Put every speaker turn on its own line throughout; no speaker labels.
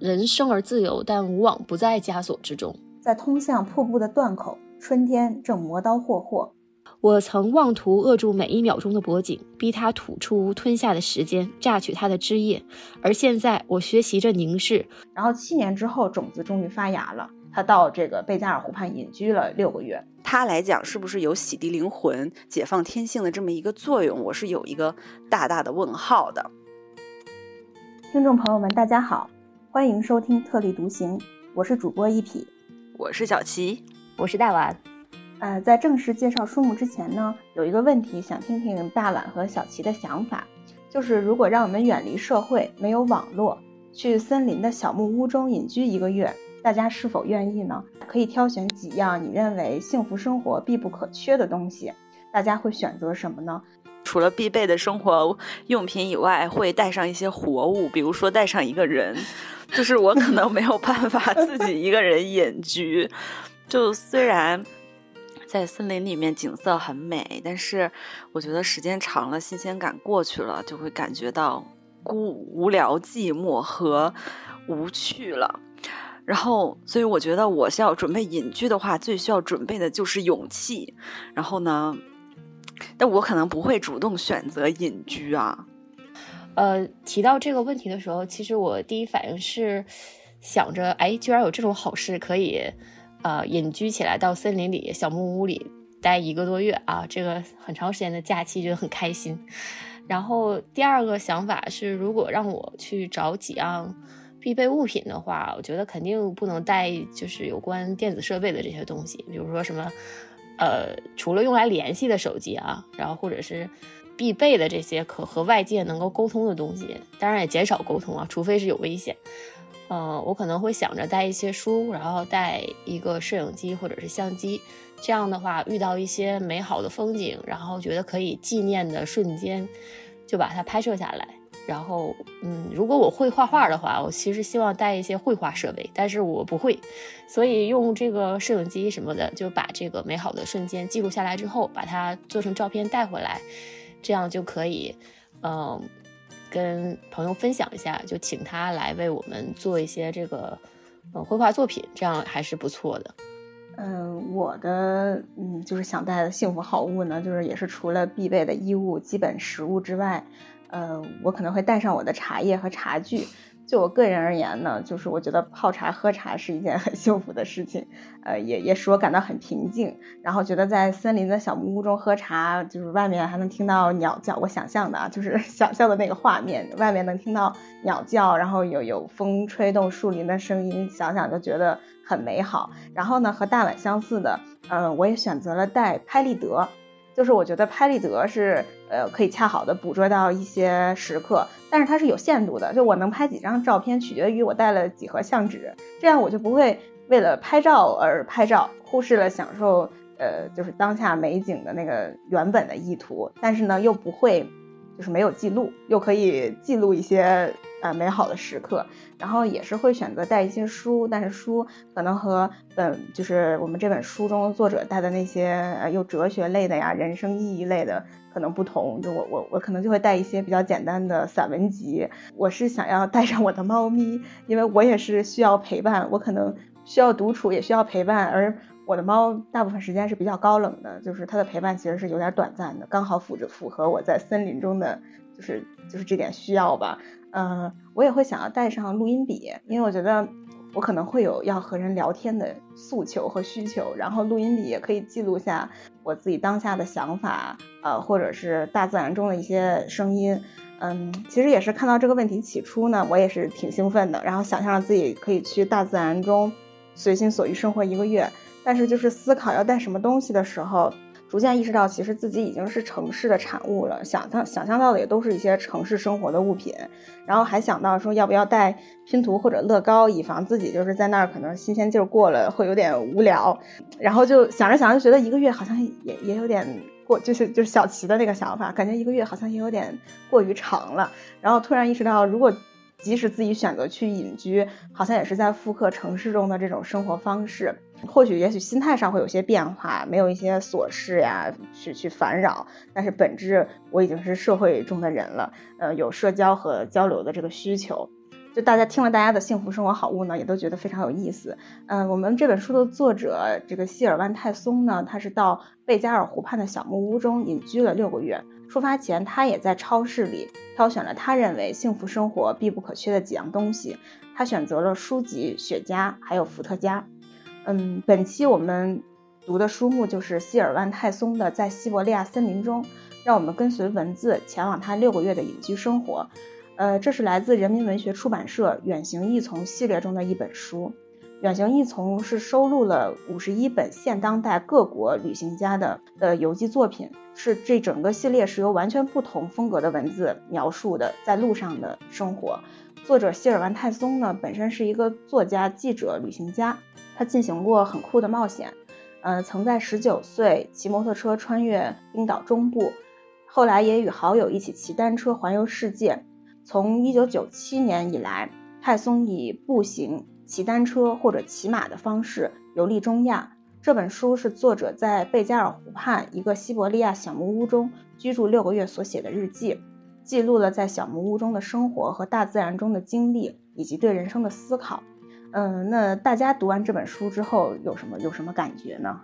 人生而自由，但无往不在枷锁之中。
在通向瀑布的断口，春天正磨刀霍霍。
我曾妄图扼住每一秒钟的脖颈，逼它吐出吞下的时间，榨取它的汁液。而现在，我学习着凝视。
然后七年之后，种子终于发芽了。他到这个贝加尔湖畔隐居了六个月。
他来讲，是不是有洗涤灵魂、解放天性的这么一个作用？我是有一个大大的问号的。
听众朋友们，大家好，欢迎收听特立独行，我是主播一匹，
我是小齐，
我是大碗。
呃，在正式介绍书目之前呢，有一个问题想听听大碗和小齐的想法，就是如果让我们远离社会，没有网络，去森林的小木屋中隐居一个月，大家是否愿意呢？可以挑选几样你认为幸福生活必不可缺的东西，大家会选择什么呢？
除了必备的生活用品以外，会带上一些活物，比如说带上一个人，就是我可能没有办法自己一个人隐居，就虽然。在森林里面景色很美，但是我觉得时间长了，新鲜感过去了，就会感觉到孤无聊、寂寞和无趣了。然后，所以我觉得我需要准备隐居的话，最需要准备的就是勇气。然后呢，但我可能不会主动选择隐居啊。
呃，提到这个问题的时候，其实我第一反应是想着，哎，居然有这种好事可以。呃，隐居起来到森林里小木屋里待一个多月啊，这个很长时间的假期，觉得很开心。然后第二个想法是，如果让我去找几样必备物品的话，我觉得肯定不能带就是有关电子设备的这些东西，比如说什么呃，除了用来联系的手机啊，然后或者是必备的这些可和外界能够沟通的东西，当然也减少沟通啊，除非是有危险。嗯，我可能会想着带一些书，然后带一个摄影机或者是相机，这样的话遇到一些美好的风景，然后觉得可以纪念的瞬间，就把它拍摄下来。然后，嗯，如果我会画画的话，我其实希望带一些绘画设备，但是我不会，所以用这个摄影机什么的，就把这个美好的瞬间记录下来之后，把它做成照片带回来，这样就可以，嗯。跟朋友分享一下，就请他来为我们做一些这个，呃，绘画作品，这样还是不错的。
嗯，我的嗯，就是想带的幸福好物呢，就是也是除了必备的衣物、基本食物之外，呃，我可能会带上我的茶叶和茶具。就我个人而言呢，就是我觉得泡茶喝茶是一件很 幸福的事情，呃，也也使我感到很平静。然后觉得在森林的小木屋中喝茶，就是外面还能听到鸟叫，我想象的啊，就是 想象的那个画面，外面能听到鸟叫，然后有有风吹动树林的声音，想想就觉得很美好。然后呢，和大碗相似的，嗯，我也选择了带拍立得。就是我觉得拍立得是，呃，可以恰好的捕捉到一些时刻，但是它是有限度的。就我能拍几张照片，取决于我带了几盒相纸，这样我就不会为了拍照而拍照，忽视了享受，呃，就是当下美景的那个原本的意图。但是呢，又不会，就是没有记录，又可以记录一些。呃，美好的时刻，然后也是会选择带一些书，但是书可能和本就是我们这本书中作者带的那些呃有哲学类的呀、人生意义类的可能不同。就我我我可能就会带一些比较简单的散文集。我是想要带上我的猫咪，因为我也是需要陪伴，我可能需要独处，也需要陪伴。而我的猫大部分时间是比较高冷的，就是它的陪伴其实是有点短暂的，刚好符着符合我在森林中的就是就是这点需要吧。嗯，我也会想要带上录音笔，因为我觉得我可能会有要和人聊天的诉求和需求，然后录音笔也可以记录下我自己当下的想法，呃，或者是大自然中的一些声音。嗯，其实也是看到这个问题起初呢，我也是挺兴奋的，然后想象着自己可以去大自然中随心所欲生活一个月，但是就是思考要带什么东西的时候。逐渐意识到，其实自己已经是城市的产物了。想象想象到的也都是一些城市生活的物品，然后还想到说要不要带拼图或者乐高，以防自己就是在那儿可能新鲜劲儿过了会有点无聊。然后就想着想着，觉得一个月好像也也有点过，就是就是小齐的那个想法，感觉一个月好像也有点过于长了。然后突然意识到，如果即使自己选择去隐居，好像也是在复刻城市中的这种生活方式。或许也许心态上会有些变化，没有一些琐事呀去去烦扰，但是本质我已经是社会中的人了，呃，有社交和交流的这个需求。就大家听了大家的幸福生活好物呢，也都觉得非常有意思。嗯，我们这本书的作者这个希尔万泰松呢，他是到贝加尔湖畔的小木屋中隐居了六个月。出发前，他也在超市里挑选了他认为幸福生活必不可缺的几样东西。他选择了书籍、雪茄，还有伏特加。嗯，本期我们读的书目就是希尔万泰松的《在西伯利亚森林中》，让我们跟随文字前往他六个月的隐居生活。呃，这是来自人民文学出版社《远行异从》系列中的一本书。《远行异从》是收录了五十一本现当代各国旅行家的的游记作品，是这整个系列是由完全不同风格的文字描述的在路上的生活。作者希尔万泰松呢，本身是一个作家、记者、旅行家，他进行过很酷的冒险，呃，曾在十九岁骑摩托车穿越冰岛中部，后来也与好友一起骑单车环游世界。从一九九七年以来，泰松以步行、骑单车或者骑马的方式游历中亚。这本书是作者在贝加尔湖畔一个西伯利亚小木屋中居住六个月所写的日记。记录了在小木屋中的生活和大自然中的经历，以及对人生的思考。嗯，那大家读完这本书之后有什么有什么感觉呢？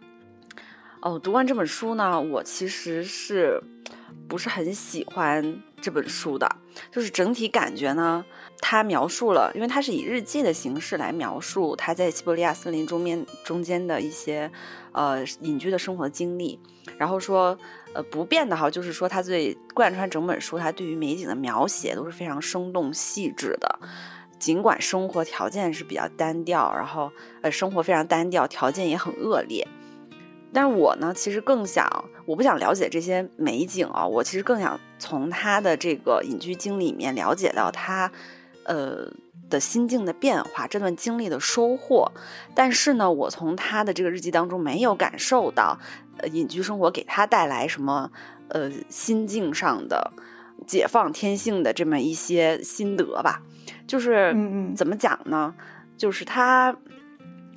哦，读完这本书呢，我其实是不是很喜欢这本书的？就是整体感觉呢，他描述了，因为他是以日记的形式来描述他在西伯利亚森林中面中间的一些呃隐居的生活经历，然后说。呃，不变的哈，就是说他最贯穿整本书，他对于美景的描写都是非常生动细致的。尽管生活条件是比较单调，然后呃，生活非常单调，条件也很恶劣。但是我呢，其实更想，我不想了解这些美景啊，我其实更想从他的这个隐居经历里面了解到他，呃。的心境的变化，这段经历的收获，但是呢，我从他的这个日记当中没有感受到，呃，隐居生活给他带来什么，呃，心境上的解放天性的这么一些心得吧。就是，
嗯嗯，
怎么讲呢？就是他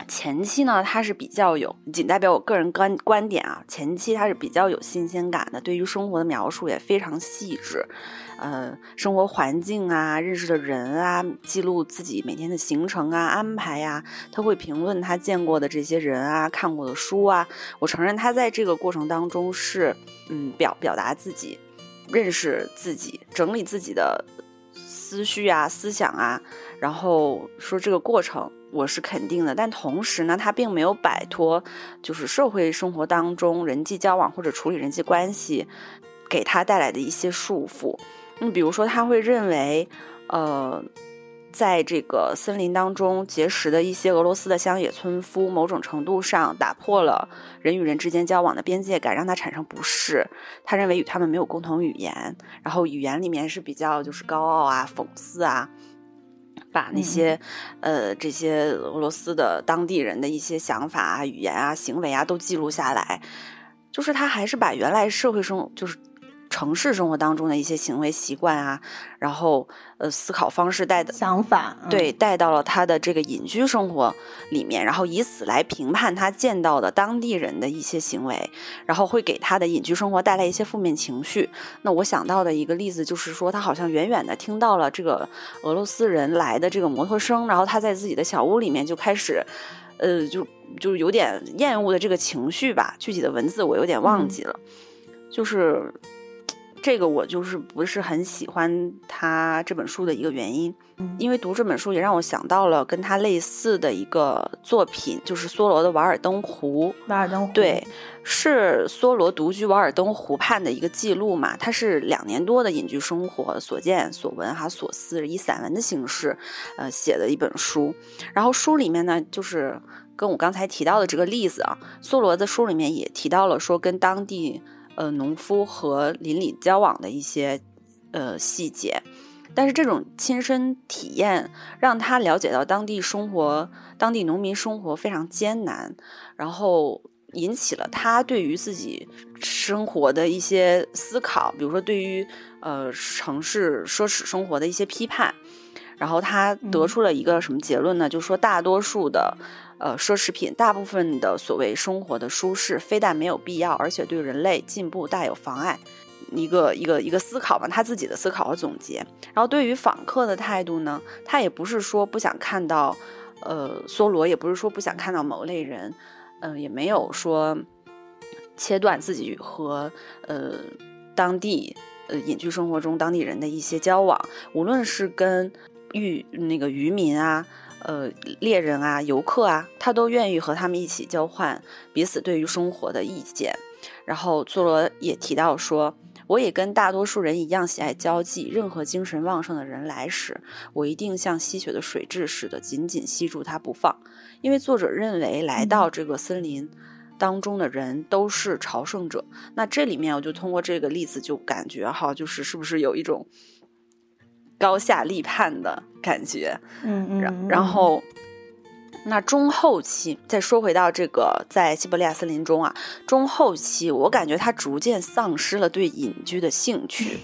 前期呢，他是比较有，仅代表我个人观观点啊。前期他是比较有新鲜感的，对于生活的描述也非常细致。呃，生活环境啊，认识的人啊，记录自己每天的行程啊、安排呀，他会评论他见过的这些人啊、看过的书啊。我承认他在这个过程当中是，嗯，表表达自己，认识自己，整理自己的思绪啊、思想啊，然后说这个过程我是肯定的。但同时呢，他并没有摆脱，就是社会生活当中人际交往或者处理人际关系给他带来的一些束缚。嗯，比如说他会认为，呃，在这个森林当中结识的一些俄罗斯的乡野村夫，某种程度上打破了人与人之间交往的边界感，让他产生不适。他认为与他们没有共同语言，然后语言里面是比较就是高傲啊、讽刺啊，把那些呃这些俄罗斯的当地人的一些想法啊、语言啊、行为啊都记录下来，就是他还是把原来社会生就是。城市生活当中的一些行为习惯啊，然后呃思考方式带的
想法，
对带到了他的这个隐居生活里面，然后以此来评判他见到的当地人的一些行为，然后会给他的隐居生活带来一些负面情绪。那我想到的一个例子就是说，他好像远远的听到了这个俄罗斯人来的这个摩托声，然后他在自己的小屋里面就开始，呃，就就有点厌恶的这个情绪吧。具体的文字我有点忘记了，就是。这个我就是不是很喜欢他这本书的一个原因，因为读这本书也让我想到了跟他类似的一个作品，就是梭罗的《瓦尔登湖》。
瓦尔登湖
对，是梭罗独居瓦尔登湖畔的一个记录嘛？他是两年多的隐居生活所见所闻哈所思，以散文的形式呃写的一本书。然后书里面呢，就是跟我刚才提到的这个例子啊，梭罗的书里面也提到了说跟当地。呃，农夫和邻里交往的一些呃细节，但是这种亲身体验让他了解到当地生活、当地农民生活非常艰难，然后引起了他对于自己生活的一些思考，比如说对于呃城市奢侈生活的一些批判，然后他得出了一个什么结论呢？就是说大多数的。呃，奢侈品大部分的所谓生活的舒适，非但没有必要，而且对人类进步大有妨碍。一个一个一个思考嘛，他自己的思考和总结。然后对于访客的态度呢，他也不是说不想看到，呃，梭罗，也不是说不想看到某类人，嗯，也没有说切断自己和呃当地呃隐居生活中当地人的一些交往，无论是跟渔那个渔民啊。呃，猎人啊，游客啊，他都愿意和他们一起交换彼此对于生活的意见。然后，佐罗也提到说，我也跟大多数人一样喜爱交际。任何精神旺盛的人来时，我一定像吸血的水蛭似的紧紧吸住他不放。因为作者认为，来到这个森林当中的人都是朝圣者。那这里面，我就通过这个例子就感觉哈，就是是不是有一种。高下立判的感觉，
嗯嗯，
然然后，那中后期再说回到这个在西伯利亚森林中啊，中后期我感觉他逐渐丧失了对隐居的兴趣。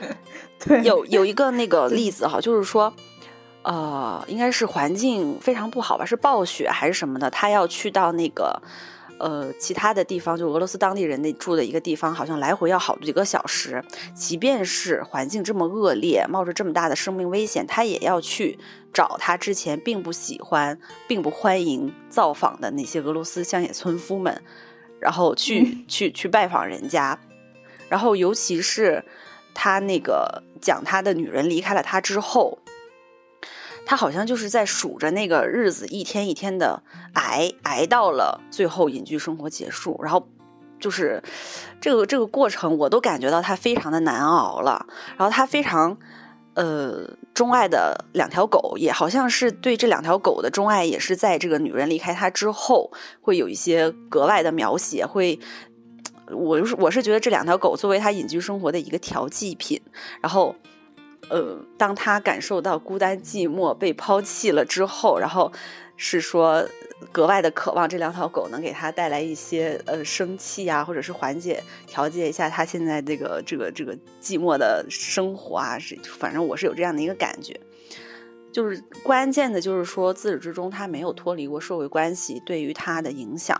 对，
有有一个那个例子哈，就是说，呃，应该是环境非常不好吧，是暴雪还是什么的，他要去到那个。呃，其他的地方就俄罗斯当地人那住的一个地方，好像来回要好几个小时。即便是环境这么恶劣，冒着这么大的生命危险，他也要去找他之前并不喜欢、并不欢迎造访的那些俄罗斯乡野村夫们，然后去去去拜访人家。然后，尤其是他那个讲他的女人离开了他之后。他好像就是在数着那个日子，一天一天的挨挨到了最后隐居生活结束，然后就是这个这个过程，我都感觉到他非常的难熬了。然后他非常呃钟爱的两条狗，也好像是对这两条狗的钟爱，也是在这个女人离开他之后，会有一些格外的描写。会，我就是我是觉得这两条狗作为他隐居生活的一个调剂品，然后。呃，当他感受到孤单寂寞、被抛弃了之后，然后是说格外的渴望这两条狗能给他带来一些呃生气啊，或者是缓解、调节一下他现在这个这个这个寂寞的生活啊。是，反正我是有这样的一个感觉。就是关键的，就是说自始至终他没有脱离过社会关系对于他的影响。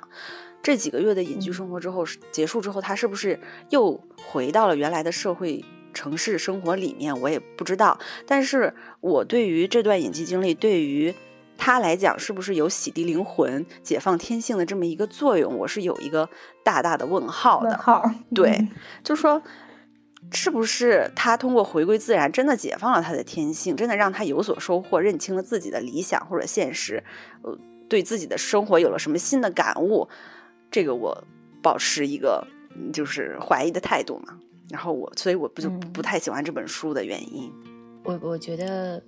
这几个月的隐居生活之后结束之后，他是不是又回到了原来的社会？城市生活里面我也不知道，但是我对于这段隐居经历，对于他来讲，是不是有洗涤灵魂、解放天性的这么一个作用，我是有一个大大的问号的。
问号，
对，就是说，是不是他通过回归自然，真的解放了他的天性，真的让他有所收获，认清了自己的理想或者现实，呃，对自己的生活有了什么新的感悟？这个我保持一个就是怀疑的态度嘛。然后我，所以我不就不太喜欢这本书的原因。
我我觉得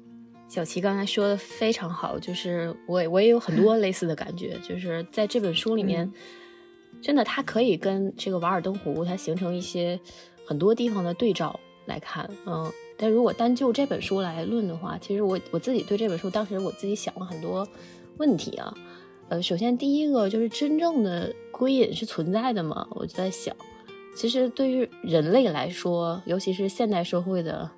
小齐刚才说的非常好，就是我我也有很多 类似的感觉，就是在这本书里面，真的它可以跟这个《瓦尔登湖》它形成一些很多地方的对照来看，嗯。但如果单就这本书来论的话，其实我我自己对这本书当时我自己想了很多问题啊。呃，首先第一个就是真正的归隐是存在的吗？我就在想。其实对于人类来说，尤其是现代社会的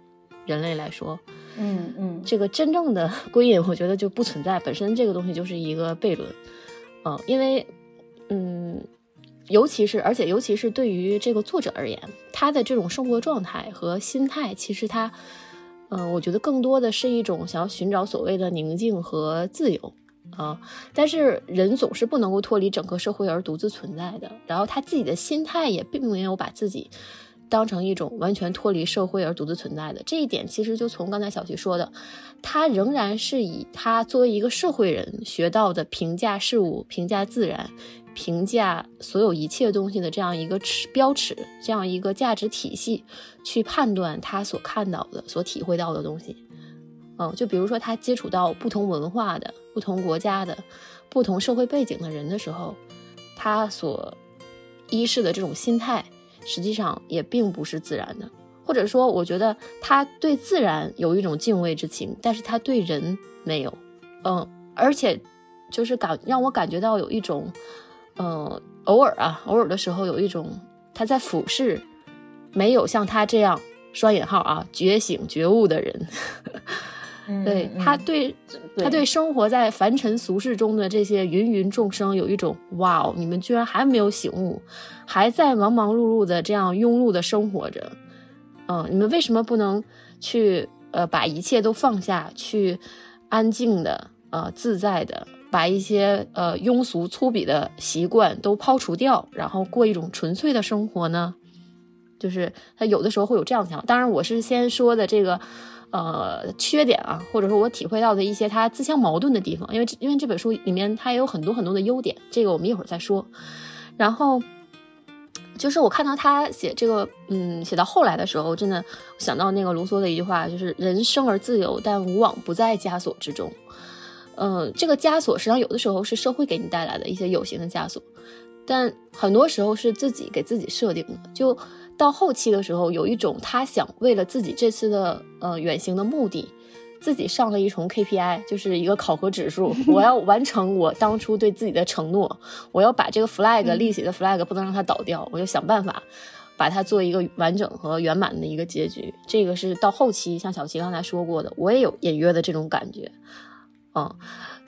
人类来说，
嗯嗯，
这个真正的 归隐，我觉得就不存在。本身这个东西就是一个悖论，嗯，因为，嗯，尤其是而且尤其是对于这个作者而言，他的这种生活状态和心态，其实他，嗯，我觉得更多的是一种想要寻找所谓的宁静和自由。啊，但是人总是不能够脱离整个社会而独自存在的。然后他自己的心态也并没有把自己当成一种完全脱离社会而独自存在的。这一点其实就从刚才小徐说的，他仍然是以他作为一个社会人学到的评价事物、评价自然、评价所有一切东西的这样一个尺标尺，这样一个价值体系去判断他所看到的、所体会到的东西。嗯，就比如说他接触到不同文化的、不同国家的、不同社会背景的人的时候，他所依视的这种心态，实际上也并不是自然的。或者说，我觉得他对自然有一种敬畏之情，但是他对人没有。嗯，而且就是感让我感觉到有一种，嗯，偶尔啊，偶尔的时候有一种他在俯视没有像他这样双引号啊觉醒觉悟的人。对他对他对生活在凡尘俗世中的这些芸芸众生有一种哇哦，你们居然还没有醒悟，还在忙忙碌碌的这样庸碌的生活着，嗯，你们为什么不能去呃把一切都放下，去安静的呃自在的把一些呃庸俗粗鄙的习惯都抛除掉，然后过一种纯粹的生活呢？就是他有的时候会有这样想法，当然我是先说的这个。呃，缺点啊，或者说我体会到的一些它自相矛盾的地方，因为因为这本书里面它也有很多很多的优点，这个我们一会儿再说。然后就是我看到他写这个，嗯，写到后来的时候，真的想到那个卢梭的一句话，就是“人生而自由，但无往不在枷锁之中”。嗯，这个枷锁实际上有的时候是社会给你带来的一些有形的枷锁，但很多时候是自己给自己设定的，就。到后期的时候，有一种他想为了自己这次的呃远行的目的，自己上了一重 KPI，就是一个考核指数。我要完成我当初对自己的承诺，我要把这个 flag 立起的 flag 不能让它倒掉，我就想办法把它做一个完整和圆满的一个结局。这个是到后期，像小齐刚才说过的，我也有隐约的这种感觉。嗯，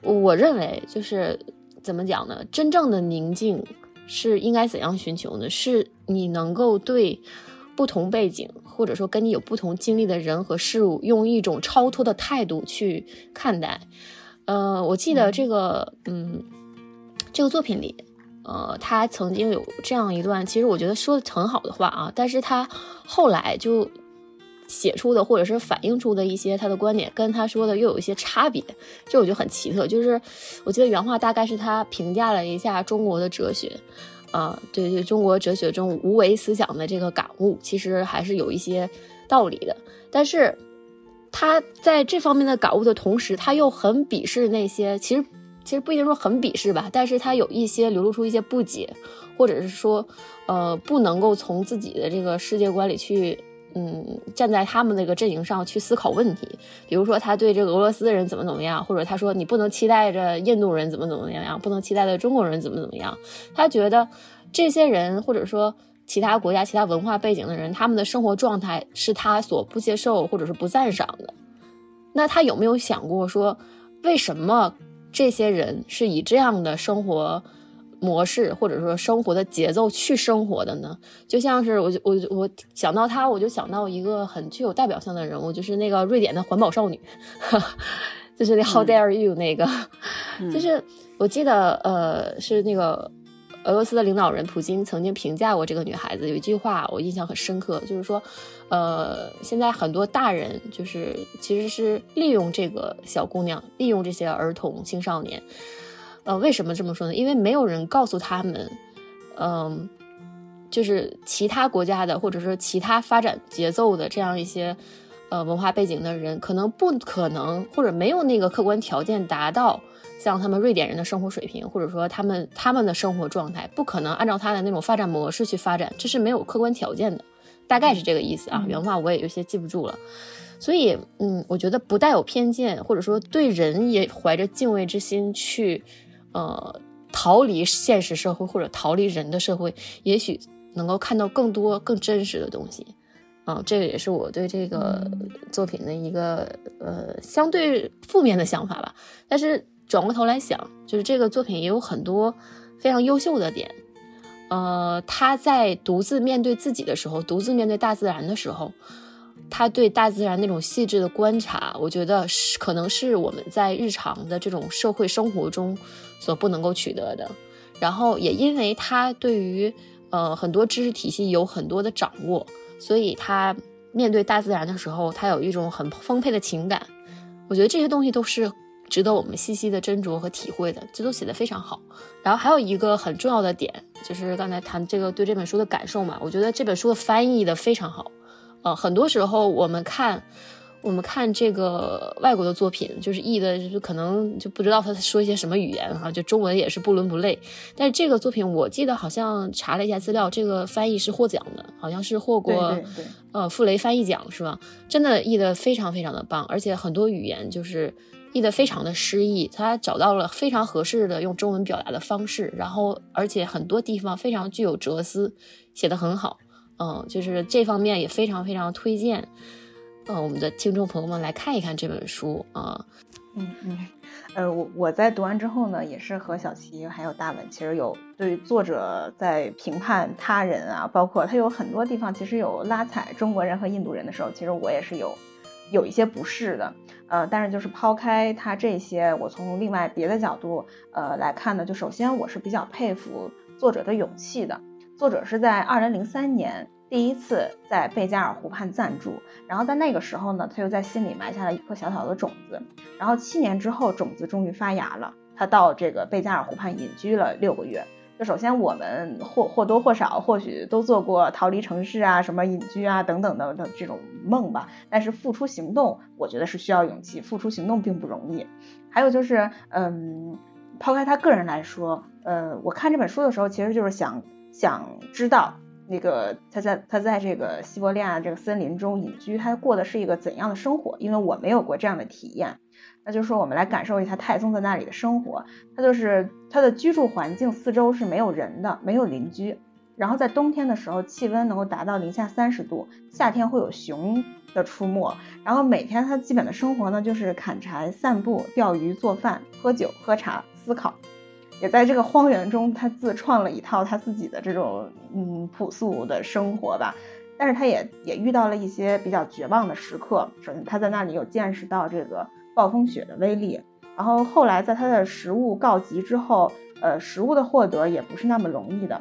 我认为就是怎么讲呢？真正的宁静。是应该怎样寻求呢？是你能够对不同背景，或者说跟你有不同经历的人和事物，用一种超脱的态度去看待。呃，我记得这个，嗯，这个作品里，呃，他曾经有这样一段，其实我觉得说的很好的话啊，但是他后来就。写出的或者是反映出的一些他的观点，跟他说的又有一些差别，这我觉得很奇特。就是我记得原话大概是他评价了一下中国的哲学，啊，对对，中国哲学中无为思想的这个感悟，其实还是有一些道理的。但是他在这方面的感悟的同时，他又很鄙视那些，其实其实不一定说很鄙视吧，但是他有一些流露出一些不解，或者是说，呃，不能够从自己的这个世界观里去。嗯，站在他们那个阵营上去思考问题，比如说他对这个俄罗斯人怎么怎么样，或者他说你不能期待着印度人怎么怎么样，不能期待着中国人怎么怎么样。他觉得这些人或者说其他国家、其他文化背景的人，他们的生活状态是他所不接受或者是不赞赏的。那他有没有想过说，为什么这些人是以这样的生活？模式或者说生活的节奏去生活的呢？就像是我我我想到他，我就想到一个很具有代表性的人物，就是那个瑞典的环保少女，就是那 How dare you 那个，就是我记得呃是那个俄罗斯的领导人普京曾经评价过这个女孩子，有一句话我印象很深刻，就是说呃现在很多大人就是其实是利用这个小姑娘，利用这些儿童青少年。呃，为什么这么说呢？因为没有人告诉他们，嗯，就是其他国家的，或者说其他发展节奏的这样一些，呃，文化背景的人，可能不可能，或者没有那个客观条件达到像他们瑞典人的生活水平，或者说他们他们的生活状态，不可能按照他的那种发展模式去发展，这是没有客观条件的，大概是这个意思啊。原话我也有些记不住了，所以，嗯，我觉得不带有偏见，或者说对人也怀着敬畏之心去。呃，逃离现实社会或者逃离人的社会，也许能够看到更多更真实的东西。啊，这个也是我对这个作品的一个呃相对负面的想法吧。但是转过头来想，就是这个作品也有很多非常优秀的点。呃，他在独自面对自己的时候，独自面对大自然的时候。他对大自然那种细致的观察，我觉得是可能是我们在日常的这种社会生活中所不能够取得的。然后也因为他对于呃很多知识体系有很多的掌握，所以他面对大自然的时候，他有一种很丰沛的情感。我觉得这些东西都是值得我们细细的斟酌和体会的。这都写得非常好。然后还有一个很重要的点，就是刚才谈这个对这本书的感受嘛，我觉得这本书的翻译的非常好。呃，很多时候我们看，我们看这个外国的作品，就是译的，就是可能就不知道他说一些什么语言哈，就中文也是不伦不类。但是这个作品，我记得好像查了一下资料，这个翻译是获奖的，好像是获过呃傅雷翻译奖是吧？真的译的非常非常的棒，而且很多语言就是译的非常的诗意，他找到了非常合适的用中文表达的方式，然后而且很多地方非常具有哲思，写的很好。嗯，就是这方面也非常非常推荐。呃我们的听众朋友们来看一看这本书啊。
嗯嗯，呃，我我在读完之后呢，也是和小齐还有大文，其实有对作者在评判他人啊，包括他有很多地方其实有拉踩中国人和印度人的时候，其实我也是有有一些不适的。呃，但是就是抛开他这些，我从另外别的角度呃来看呢，就首先我是比较佩服作者的勇气的。作者是在二零零三年。第一次在贝加尔湖畔暂住，然后在那个时候呢，他又在心里埋下了一颗小小的种子。然后七年之后，种子终于发芽了。他到这个贝加尔湖畔隐居了六个月。就首先，我们或或多或少或许都做过逃离城市啊、什么隐居啊等等的的这种梦吧。但是付出行动，我觉得是需要勇气。付出行动并不容易。还有就是，嗯，抛开他个人来说，呃，我看这本书的时候，其实就是想想知道。那个他在他在这个西伯利亚这个森林中隐居，他过的是一个怎样的生活？因为我没有过这样的体验，那就是说我们来感受一下太宗在那里的生活。他就是他的居住环境四周是没有人的，没有邻居。然后在冬天的时候，气温能够达到零下三十度，夏天会有熊的出没。然后每天他基本的生活呢，就是砍柴、散步、钓鱼、做饭、喝酒、喝茶、思考。也在这个荒原中，他自创了一套他自己的这种嗯朴素的生活吧。但是他也也遇到了一些比较绝望的时刻。首先，他在那里有见识到这个暴风雪的威力。然后后来，在他的食物告急之后，呃，食物的获得也不是那么容易的。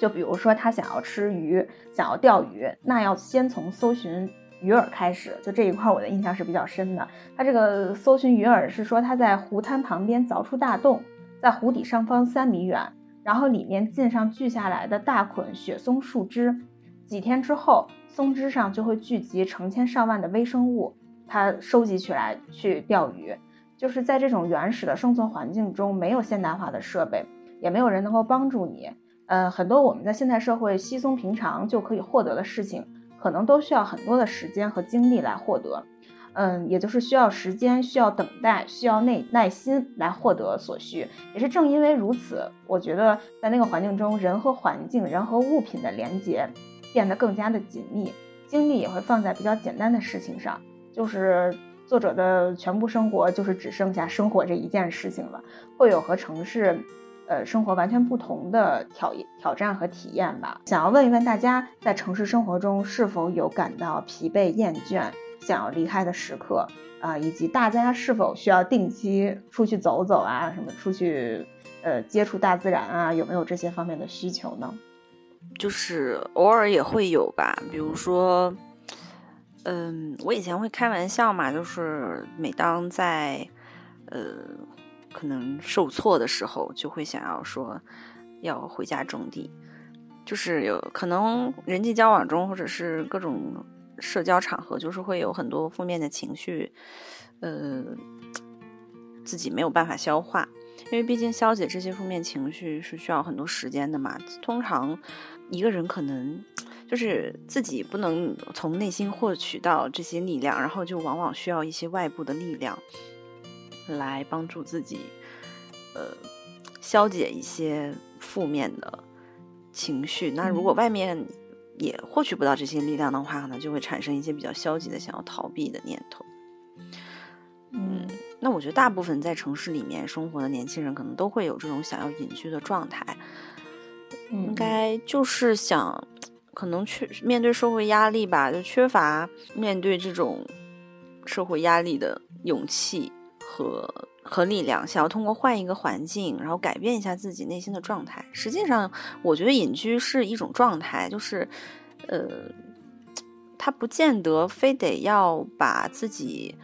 就比如说，他想要吃鱼，想要钓鱼，那要先从搜寻鱼饵开始。就这一块，我的印象是比较深的。他这个搜寻鱼饵是说，他在湖滩旁边凿出大洞。在湖底上方三米远，然后里面浸上锯下来的大捆雪松树枝，几天之后，松枝上就会聚集成千上万的微生物，它收集起来去钓鱼。就是在这种原始的生存环境中，没有现代化的设备，也没有人能够帮助你。呃，很多我们在现代社会稀松平常就可以获得的事情，可能都需要很多的时间和精力来获得。嗯，也就是需要时间，需要等待，需要耐耐心来获得所需。也是正因为如此，我觉得在那个环境中，人和环境、人和物品的连接变得更加的紧密，精力也会放在比较简单的事情上。就是作者的全部生活，就是只剩下生活这一件事情了。会有和城市，呃，生活完全不同的挑挑战和体验吧。想要问一问大家，在城市生活中是否有感到疲惫厌倦？想要离开的时刻啊，以及大家是否需要定期出去走走啊，什么出去呃接触大自然啊，有没有这些方面的需求呢？
就是偶尔也会有吧，比如说，嗯，我以前会开玩笑嘛，就是每当在呃可能受挫的时候，就会想要说要回家种地，就是有可能人际交往中或者是各种。社交场合就是会有很多负面的情绪，呃，自己没有办法消化，因为毕竟消解这些负面情绪是需要很多时间的嘛。通常一个人可能就是自己不能从内心获取到这些力量，然后就往往需要一些外部的力量来帮助自己，呃，消解一些负面的情绪。那如果外面，也获取不到这些力量的话，可能就会产生一些比较消极的想要逃避的念头。嗯，那我觉得大部分在城市里面生活的年轻人，可能都会有这种想要隐居的状态。应该就是想，可能去面对社会压力吧，就缺乏面对这种社会压力的勇气和。和力量，想要通过换一个环境，然后改变一下自己内心的状态。实际上，我觉得隐居是一种状态，就是，呃，他不见得非得要把自己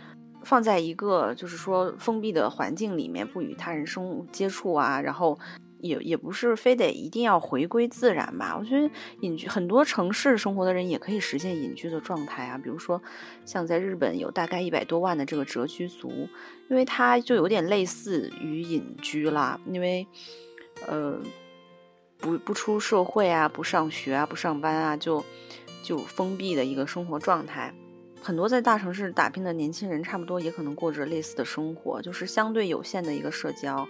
放在一个就是说封闭的环境里面，不与他人生接触啊，然后。也也不是非得一定要回归自然吧，我觉得隐居很多城市生活的人也可以实现隐居的状态啊。比如说，像在日本有大概一百多万的这个蛰居族，因为它就有点类似于隐居啦，因为呃不不出社会啊，不上学啊，不上班啊，就就封闭的一个生活状态。很多在大城市打拼的年轻人，差不多也可能过着类似的生活，就是相对有限的一个社交。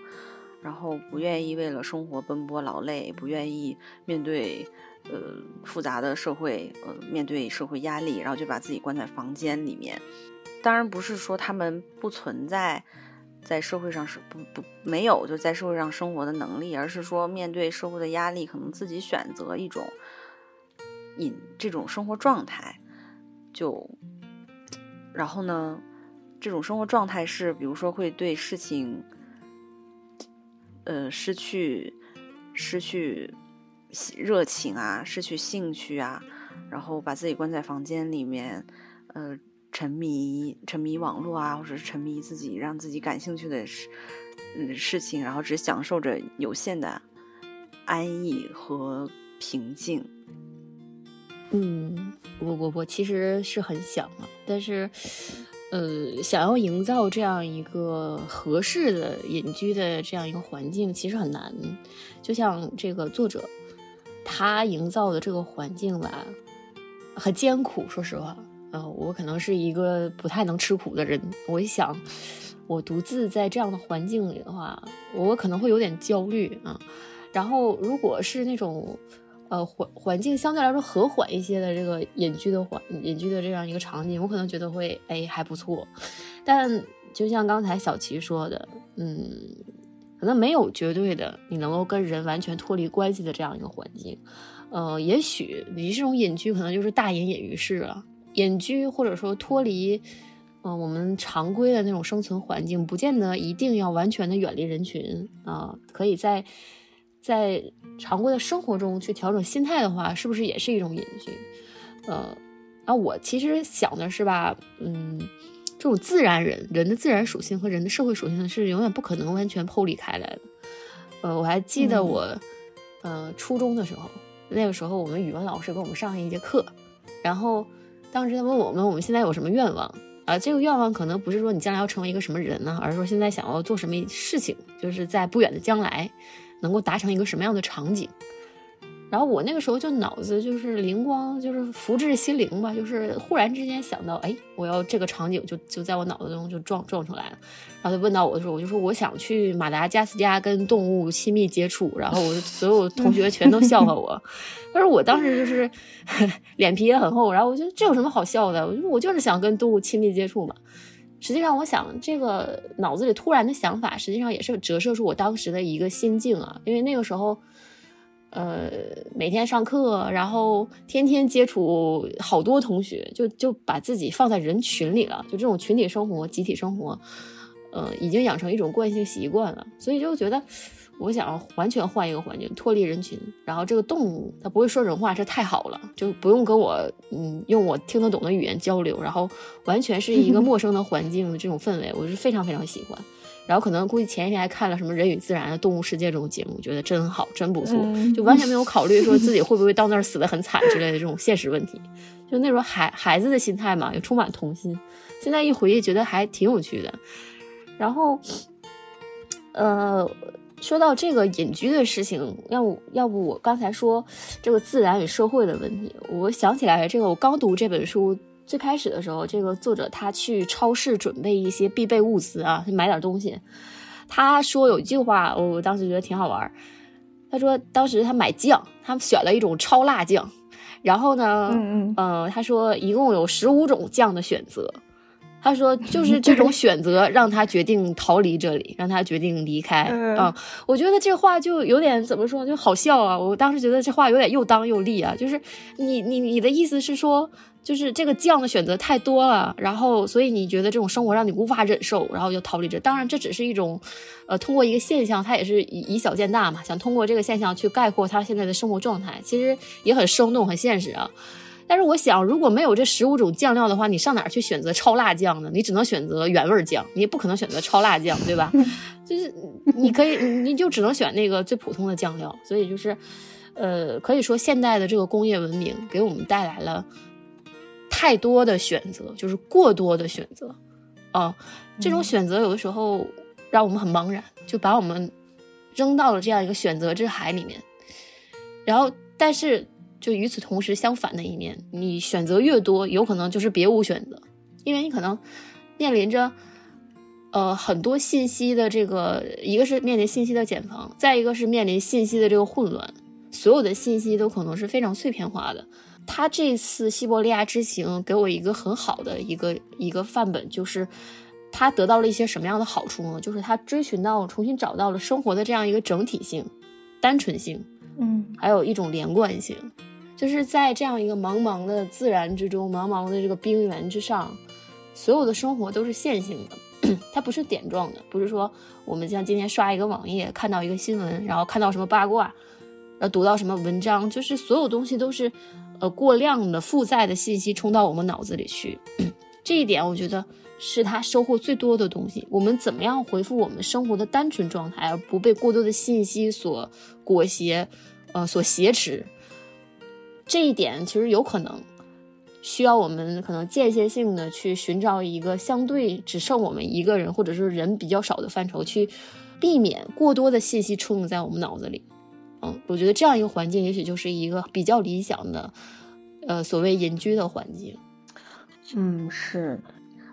然后不愿意为了生活奔波劳累，不愿意面对呃复杂的社会，呃面对社会压力，然后就把自己关在房间里面。当然不是说他们不存在在社会上是不不没有就在社会上生活的能力，而是说面对社会的压力，可能自己选择一种隐这种生活状态，就然后呢，这种生活状态是比如说会对事情。呃，失去失去热情啊，失去兴趣啊，然后把自己关在房间里面，呃，沉迷沉迷网络啊，或者是沉迷自己让自己感兴趣的事嗯事情，然后只享受着有限的安逸和平静。
嗯，我我我其实是很想啊，但是。呃，想要营造这样一个合适的隐居的这样一个环境，其实很难。就像这个作者，他营造的这个环境吧，很艰苦。说实话，呃，我可能是一个不太能吃苦的人。我一想，我独自在这样的环境里的话，我可能会有点焦虑啊。然后，如果是那种。呃，环环境相对来说和缓一些的这个隐居的环隐居的这样一个场景，我可能觉得会哎还不错。但就像刚才小齐说的，嗯，可能没有绝对的你能够跟人完全脱离关系的这样一个环境。呃，也许你这种隐居可能就是大隐隐于市了。隐居或者说脱离，嗯，我们常规的那种生存环境，不见得一定要完全的远离人群啊，可以在。在常规的生活中去调整心态的话，是不是也是一种隐居？呃，啊，我其实想的是吧，嗯，这种自然人人的自然属性和人的社会属性是永远不可能完全剖离开来的。呃，我还记得我，呃，初中的时候，那个时候我们语文老师给我们上一节课，然后当时他问我们我们现在有什么愿望啊？这个愿望可能不是说你将来要成为一个什么人呢，而是说现在想要做什么事情，就是在不远的将来。能够达成一个什么样的场景？然后我那个时候就脑子就是灵光，就是福至心灵吧，就是忽然之间想到，哎，我要这个场景就就在我脑子中就撞撞出来了。然后他问到我的时候，我就说我想去马达加斯加跟动物亲密接触。然后我所有同学全都笑话我，但是我当时就是 脸皮也很厚。然后我觉得这有什么好笑的？我就我就是想跟动物亲密接触嘛。实际上，我想这个脑子里突然的想法，实际上也是折射出我当时的一个心境啊。因为那个时候，呃，每天上课，然后天天接触好多同学，就就把自己放在人群里了。就这种群体生活、集体生活，呃，已经养成一种惯性习惯了，所以就觉得。我想完全换一个环境，脱离人群，然后这个动物它不会说人话，这太好了，就不用跟我嗯用我听得懂的语言交流，然后完全是一个 陌生的环境的这种氛围，我是非常非常喜欢。然后可能估计前一天还看了什么《人与自然》的《动物世界》这种节目，觉得真好，真不错，就完全没有考虑说自己会不会到那儿死得很惨之类的这种现实问题。就那时候孩孩子的心态嘛，也充满童心。现在一回忆，觉得还挺有趣的。然后，呃。说到这个隐居的事情，要不要不我刚才说这个自然与社会的问题，我想起来这个我刚读这本书最开始的时候，这个作者他去超市准备一些必备物资啊，买点东西。他说有一句话，我当时觉得挺好玩。他说当时他买酱，他选了一种超辣酱，然后呢，嗯嗯，他说一共有十五种酱的选择。他说：“就是这种选择让他决定逃离这里，让他决定离开啊！我觉得这话就有点怎么说，就好笑啊！我当时觉得这话有点又当又立啊！就是你你你的意思是说，就是这个酱的选择太多了，然后所以你觉得这种生活让你无法忍受，然后就逃离这。当然，这只是一种，呃，通过一个现象，他也是以以小见大嘛，想通过这个现象去概括他现在的生活状态，其实也很生动、很现实啊。”但是我想，如果没有这十五种酱料的话，你上哪儿去选择超辣酱呢？你只能选择原味酱，你也不可能选择超辣酱，对吧？就是你可以，你就只能选那个最普通的酱料。所以就是，呃，可以说现代的这个工业文明给我们带来了太多的选择，就是过多的选择啊。这种选择有的时候让我们很茫然，就把我们扔到了这样一个选择之海里面。然后，但是。就与此同时，相反的一面，你选择越多，有可能就是别无选择，因为你可能面临着呃，很多信息的这个，一个是面临信息的茧房，再一个是面临信息的这个混乱，所有的信息都可能是非常碎片化的。他这次西伯利亚之行给我一个很好的一个一个范本，就是他得到了一些什么样的好处呢？就是他追寻到、重新找到了生活的这样一个整体性、单纯性，
嗯，
还有一种连贯性，就是在这样一个茫茫的自然之中、茫茫的这个冰原之上，所有的生活都是线性的。它不是点状的，不是说我们像今天刷一个网页，看到一个新闻，然后看到什么八卦，然后读到什么文章，就是所有东西都是，呃，过量的负载的信息冲到我们脑子里去。这一点我觉得是他收获最多的东西。我们怎么样回复我们生活的单纯状态，而不被过多的信息所裹挟，呃，所挟持？这一点其实有可能。需要我们可能间歇性的去寻找一个相对只剩我们一个人，或者是人比较少的范畴，去避免过多的信息充盈在我们脑子里。嗯，我觉得这样一个环境，也许就是一个比较理想的，呃，所谓隐居的环境。
嗯，是，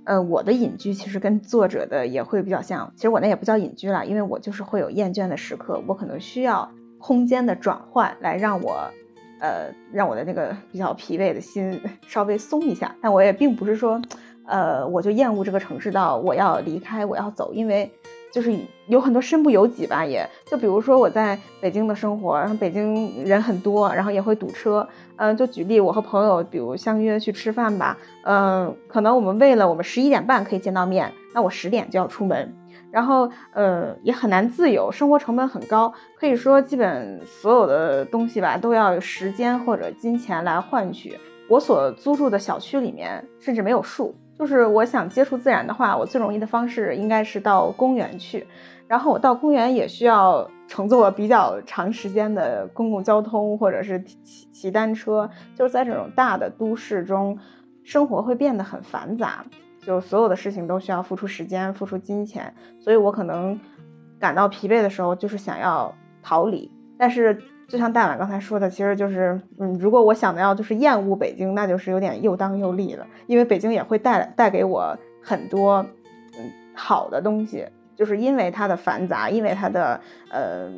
呃，我的隐居其实跟作者的也会比较像。其实我那也不叫隐居了，因为我就是会有厌倦的时刻，我可能需要空间的转换来让我。呃，让我的那个比较疲惫的心稍微松一下，但我也并不是说，呃，我就厌恶这个城市到我要离开，我要走，因为就是有很多身不由己吧，也就比如说我在北京的生活，然后北京人很多，然后也会堵车，嗯，就举例，我和朋友比如相约去吃饭吧，嗯，可能我们为了我们十一点半可以见到面，那我十点就要出门。然后，呃，也很难自由，生活成本很高，可以说基本所有的东西吧，都要时间或者金钱来换取。我所租住的小区里面甚至没有树，就是我想接触自然的话，我最容易的方式应该是到公园去。然后我到公园也需要乘坐比较长时间的公共交通，或者是骑骑单车。就是在这种大的都市中，生活会变得很繁杂。就所有的事情都需要付出时间、付出金钱，所以我可能感到疲惫的时候，就是想要逃离。但是，就像大碗刚才说的，其实就是，嗯，如果我想的要就是厌恶北京，那就是有点又当又立了。因为北京也会带带给我很多嗯好的东西，就是因为它的繁杂，因为它的呃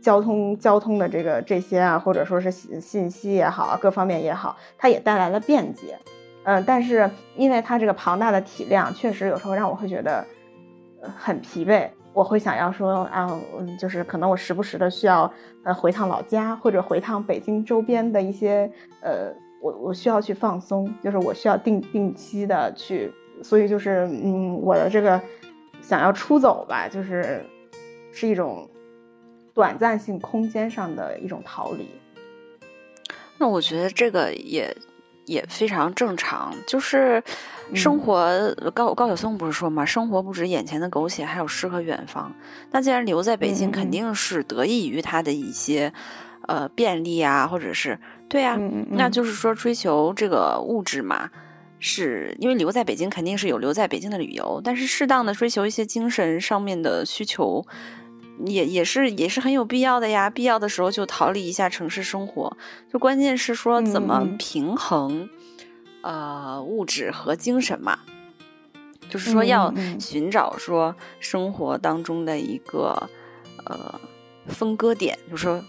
交通交通的这个这些啊，或者说是信信息也好，各方面也好，它也带来了便捷。嗯，但是因为它这个庞大的体量，确实有时候让我会觉得很疲惫。我会想要说啊，嗯，就是可能我时不时的需要呃回趟老家，或者回趟北京周边的一些呃，我我需要去放松，就是我需要定定期的去，所以就是嗯，我的这个想要出走吧，就是是一种短暂性空间上的一种逃离。
那我觉得这个也。也非常正常，就是生活高高晓松不是说嘛，生活不止眼前的苟且，还有诗和远方。那既然留在北京，肯定是得益于他的一些呃便利啊，或者是对啊，那就是说追求这个物质嘛，是因为留在北京肯定是有留在北京的理由，但是适当的追求一些精神上面的需求。也也是也是很有必要的呀，必要的时候就逃离一下城市生活。就关键是说怎么平衡，呃，物质和精神嘛。就是说要寻找说生活当中的一个呃分割点，就是说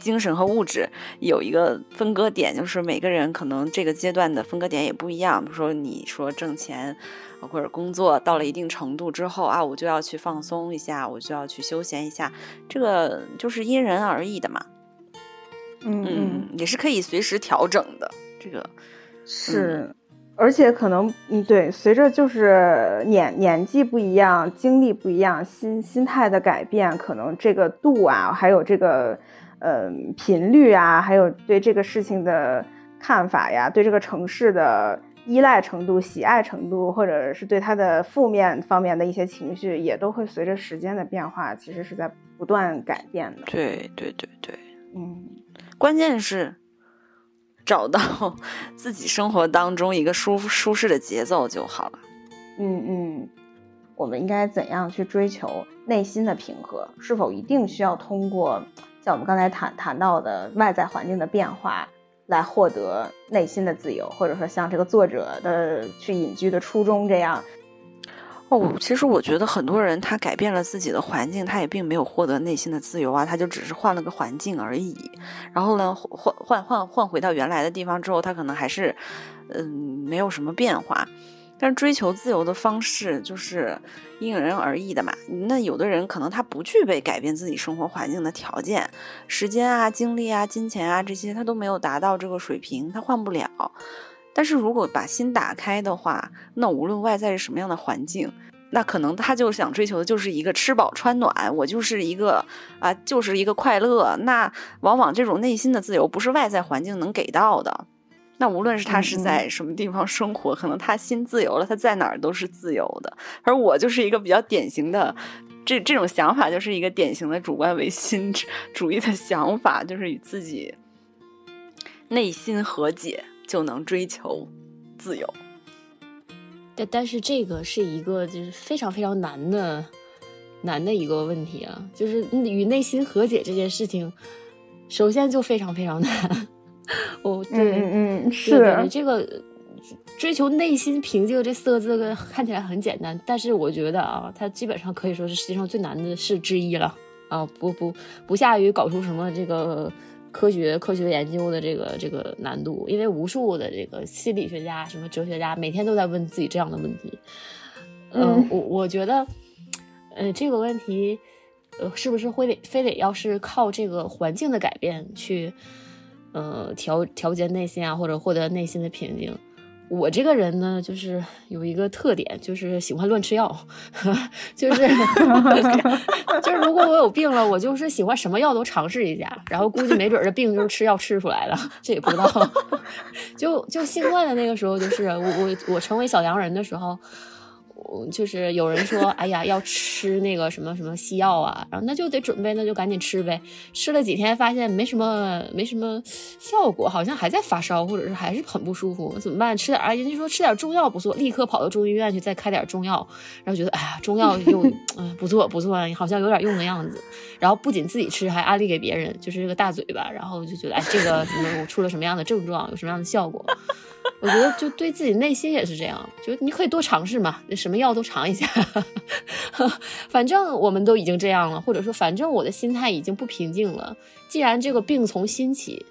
精神和物质有一个分割点，就是每个人可能这个阶段的分割点也不一样。比如说你说挣钱。或者工作到了一定程度之后啊，我就要去放松一下，我就要去休闲一下，这个就是因人而异的嘛。
嗯，
也是可以随时调整的。这个
是，而且可能嗯，对，随着就是年年纪不一样，经历不一样，心心态的改变，可能这个度啊，还有这个呃频率啊，还有对这个事情的看法呀，对这个城市的。依赖程度、喜爱程度，或者是对它的负面方面的一些情绪，也都会随着时间的变化，其实是在不断改变的。
对对对对，
嗯，
关键是找到 自己生活当中一个舒舒适的节奏就好了。
嗯嗯，我们应该怎样去追求内心的平和？是否一定需要通过像我们刚才谈谈到的外在环境的变化？来获得内心的自由，或者说像这个作者的去隐居的初衷这样，
哦，其实我觉得很多人他改变了自己的环境，他也并没有获得内心的自由啊，他就只是换了个环境而已。然后呢，换换换换回到原来的地方之后，他可能还是嗯没有什么变化。但是追求自由的方式就是因人而异的嘛。那有的人可能他不具备改变自己生活环境的条件，时间啊、精力啊、金钱啊这些他都没有达到这个水平，他换不了。但是如果把心打开的话，那无论外在是什么样的环境，那可能他就想追求的就是一个吃饱穿暖，我就是一个啊，就是一个快乐。那往往这种内心的自由不是外在环境能给到的。那无论是他是在什么地方生活，可能他心自由了，他在哪儿都是自由的。而我就是一个比较典型的，这这种想法就是一个典型的主观唯心主义的想法，就是与自己内心和解。就能追求自由，
但但是这个是一个就是非常非常难的难的一个问题啊，就是与内心和解这件事情，首先就非常非常难。哦，对，
嗯嗯，是
这个追求内心平静这四个字看起来很简单，但是我觉得啊，它基本上可以说是世界上最难的事之一了啊，不不不下于搞出什么这个。科学科学研究的这个这个难度，因为无数的这个心理学家、什么哲学家每天都在问自己这样的问题。嗯，我我觉得，呃，这个问题，呃，是不是会得非得要是靠这个环境的改变去，呃，调调节内心啊，或者获得内心的平静？我这个人呢，就是有一个特点，就是喜欢乱吃药，就是 就是如果我有病了，我就是喜欢什么药都尝试一下，然后估计没准这病就是吃药吃出来的，这也不知道。就就新冠的那个时候，就是我我我成为小阳人的时候。就是有人说，哎呀，要吃那个什么什么西药啊，然后那就得准备，那就赶紧吃呗。吃了几天，发现没什么没什么效果，好像还在发烧，或者是还是很不舒服，怎么办？吃点啊，人家说吃点中药不错，立刻跑到中医院去再开点中药，然后觉得哎呀，中药又 嗯不错不错，好像有点用的样子。然后不仅自己吃，还安利给别人，就是这个大嘴巴，然后就觉得哎，这个什么出了什么样的症状，有什么样的效果。我觉得就对自己内心也是这样，就你可以多尝试嘛，什么药都尝一下，反正我们都已经这样了，或者说反正我的心态已经不平静了。既然这个病从心起，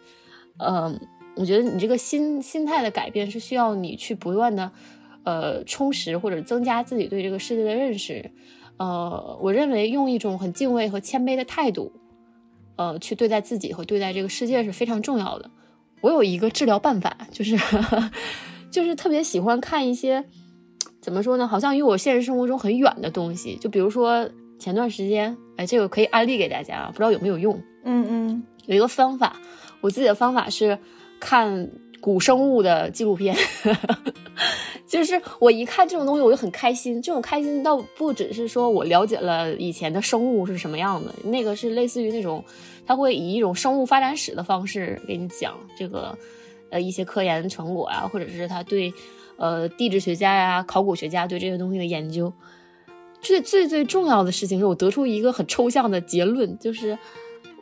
嗯，我觉得你这个心心态的改变是需要你去不断的，呃，充实或者增加自己对这个世界的认识。呃，我认为用一种很敬畏和谦卑的态度，呃，去对待自己和对待这个世界是非常重要的。我有一个治疗办法，就是，就是特别喜欢看一些，怎么说呢？好像与我现实生活中很远的东西。就比如说前段时间，哎，这个可以安利给大家，不知道有没有用？
嗯嗯，
有一个方法，我自己的方法是看古生物的纪录片，就是我一看这种东西，我就很开心。这种开心倒不只是说我了解了以前的生物是什么样的，那个是类似于那种。他会以一种生物发展史的方式给你讲这个，呃，一些科研成果啊，或者是他对，呃，地质学家呀、考古学家对这些东西的研究。最最最重要的事情是我得出一个很抽象的结论，就是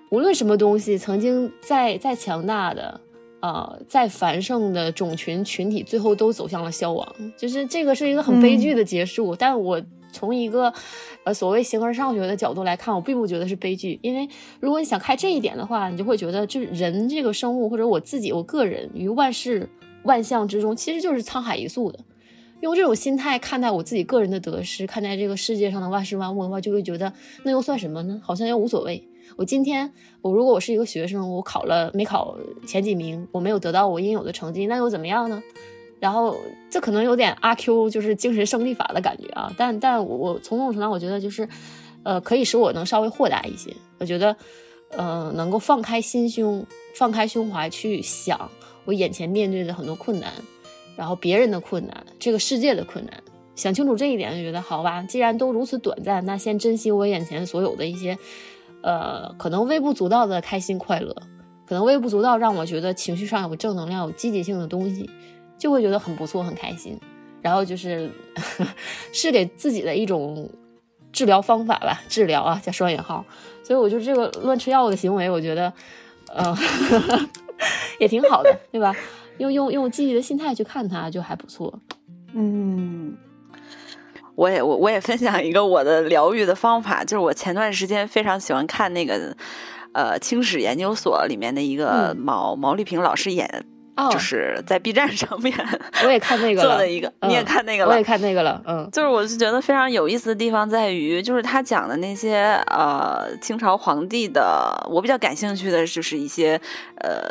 无论什么东西，曾经再再强大的，呃，再繁盛的种群群体，最后都走向了消亡。就是这个是一个很悲剧的结束，但我。从一个，呃，所谓形而上学的角度来看，我并不觉得是悲剧，因为如果你想开这一点的话，你就会觉得，就是人这个生物，或者我自己，我个人于万事万象之中，其实就是沧海一粟的。用这种心态看待我自己个人的得失，看待这个世界上的万事万物的话，就会觉得那又算什么呢？好像又无所谓。我今天，我如果我是一个学生，我考了没考前几名，我没有得到我应有的成绩，那又怎么样呢？然后这可能有点阿 Q，就是精神胜利法的感觉啊，但但我从某种程度上，我觉得就是，呃，可以使我能稍微豁达一些。我觉得，呃，能够放开心胸，放开胸怀去想我眼前面对的很多困难，然后别人的困难，这个世界的困难，想清楚这一点，就觉得好吧。既然都如此短暂，那先珍惜我眼前所有的一些，呃，可能微不足道的开心快乐，可能微不足道让我觉得情绪上有正能量、有积极性的东西。就会觉得很不错，很开心，然后就是 是给自己的一种治疗方法吧，治疗啊加双引号，所以我就这个乱吃药的行为，我觉得，呃，也挺好的，对吧？用用用积极的心态去看它，就还不错。
嗯，
我也我我也分享一个我的疗愈的方法，就是我前段时间非常喜欢看那个呃青史研究所里面的一个毛毛丽萍老师演。就是在 B 站上面，
我也看那个
做的一个，你也看那个了，
我也看那个了，嗯，
就是我是觉得非常有意思的地方在于，就是他讲的那些呃清朝皇帝的，我比较感兴趣的就是一些呃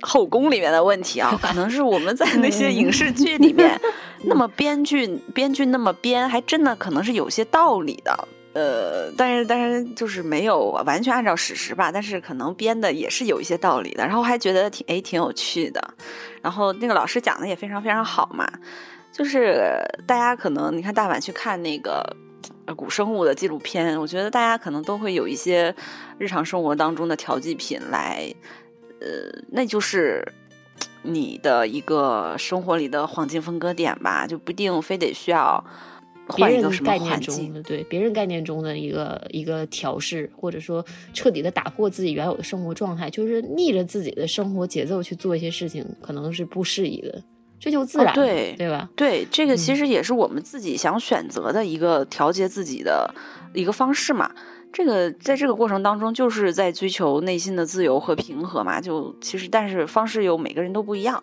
后宫里面的问题啊，可能是我们在那些影视剧里面，那么编剧编剧那么编，还真的可能是有些道理的。呃，但是但是就是没有完全按照史实吧，但是可能编的也是有一些道理的，然后还觉得挺哎挺有趣的，然后那个老师讲的也非常非常好嘛，就是大家可能你看大晚去看那个古生物的纪录片，我觉得大家可能都会有一些日常生活当中的调剂品来，呃，那就是你的一个生活里的黄金分割点吧，就不一定非得需要。
别人概念中的对别人概念中的一个一个调试，或者说彻底的打破自己原有的生活状态，就是逆着自己的生活节奏去做一些事情，可能是不适宜的。追求自然，
对
对吧？
对，这个其实也是我们自己想选择的一个调节自己的一个方式嘛。这个在这个过程当中，就是在追求内心的自由和平和嘛。就其实，但是方式有每个人都不一样。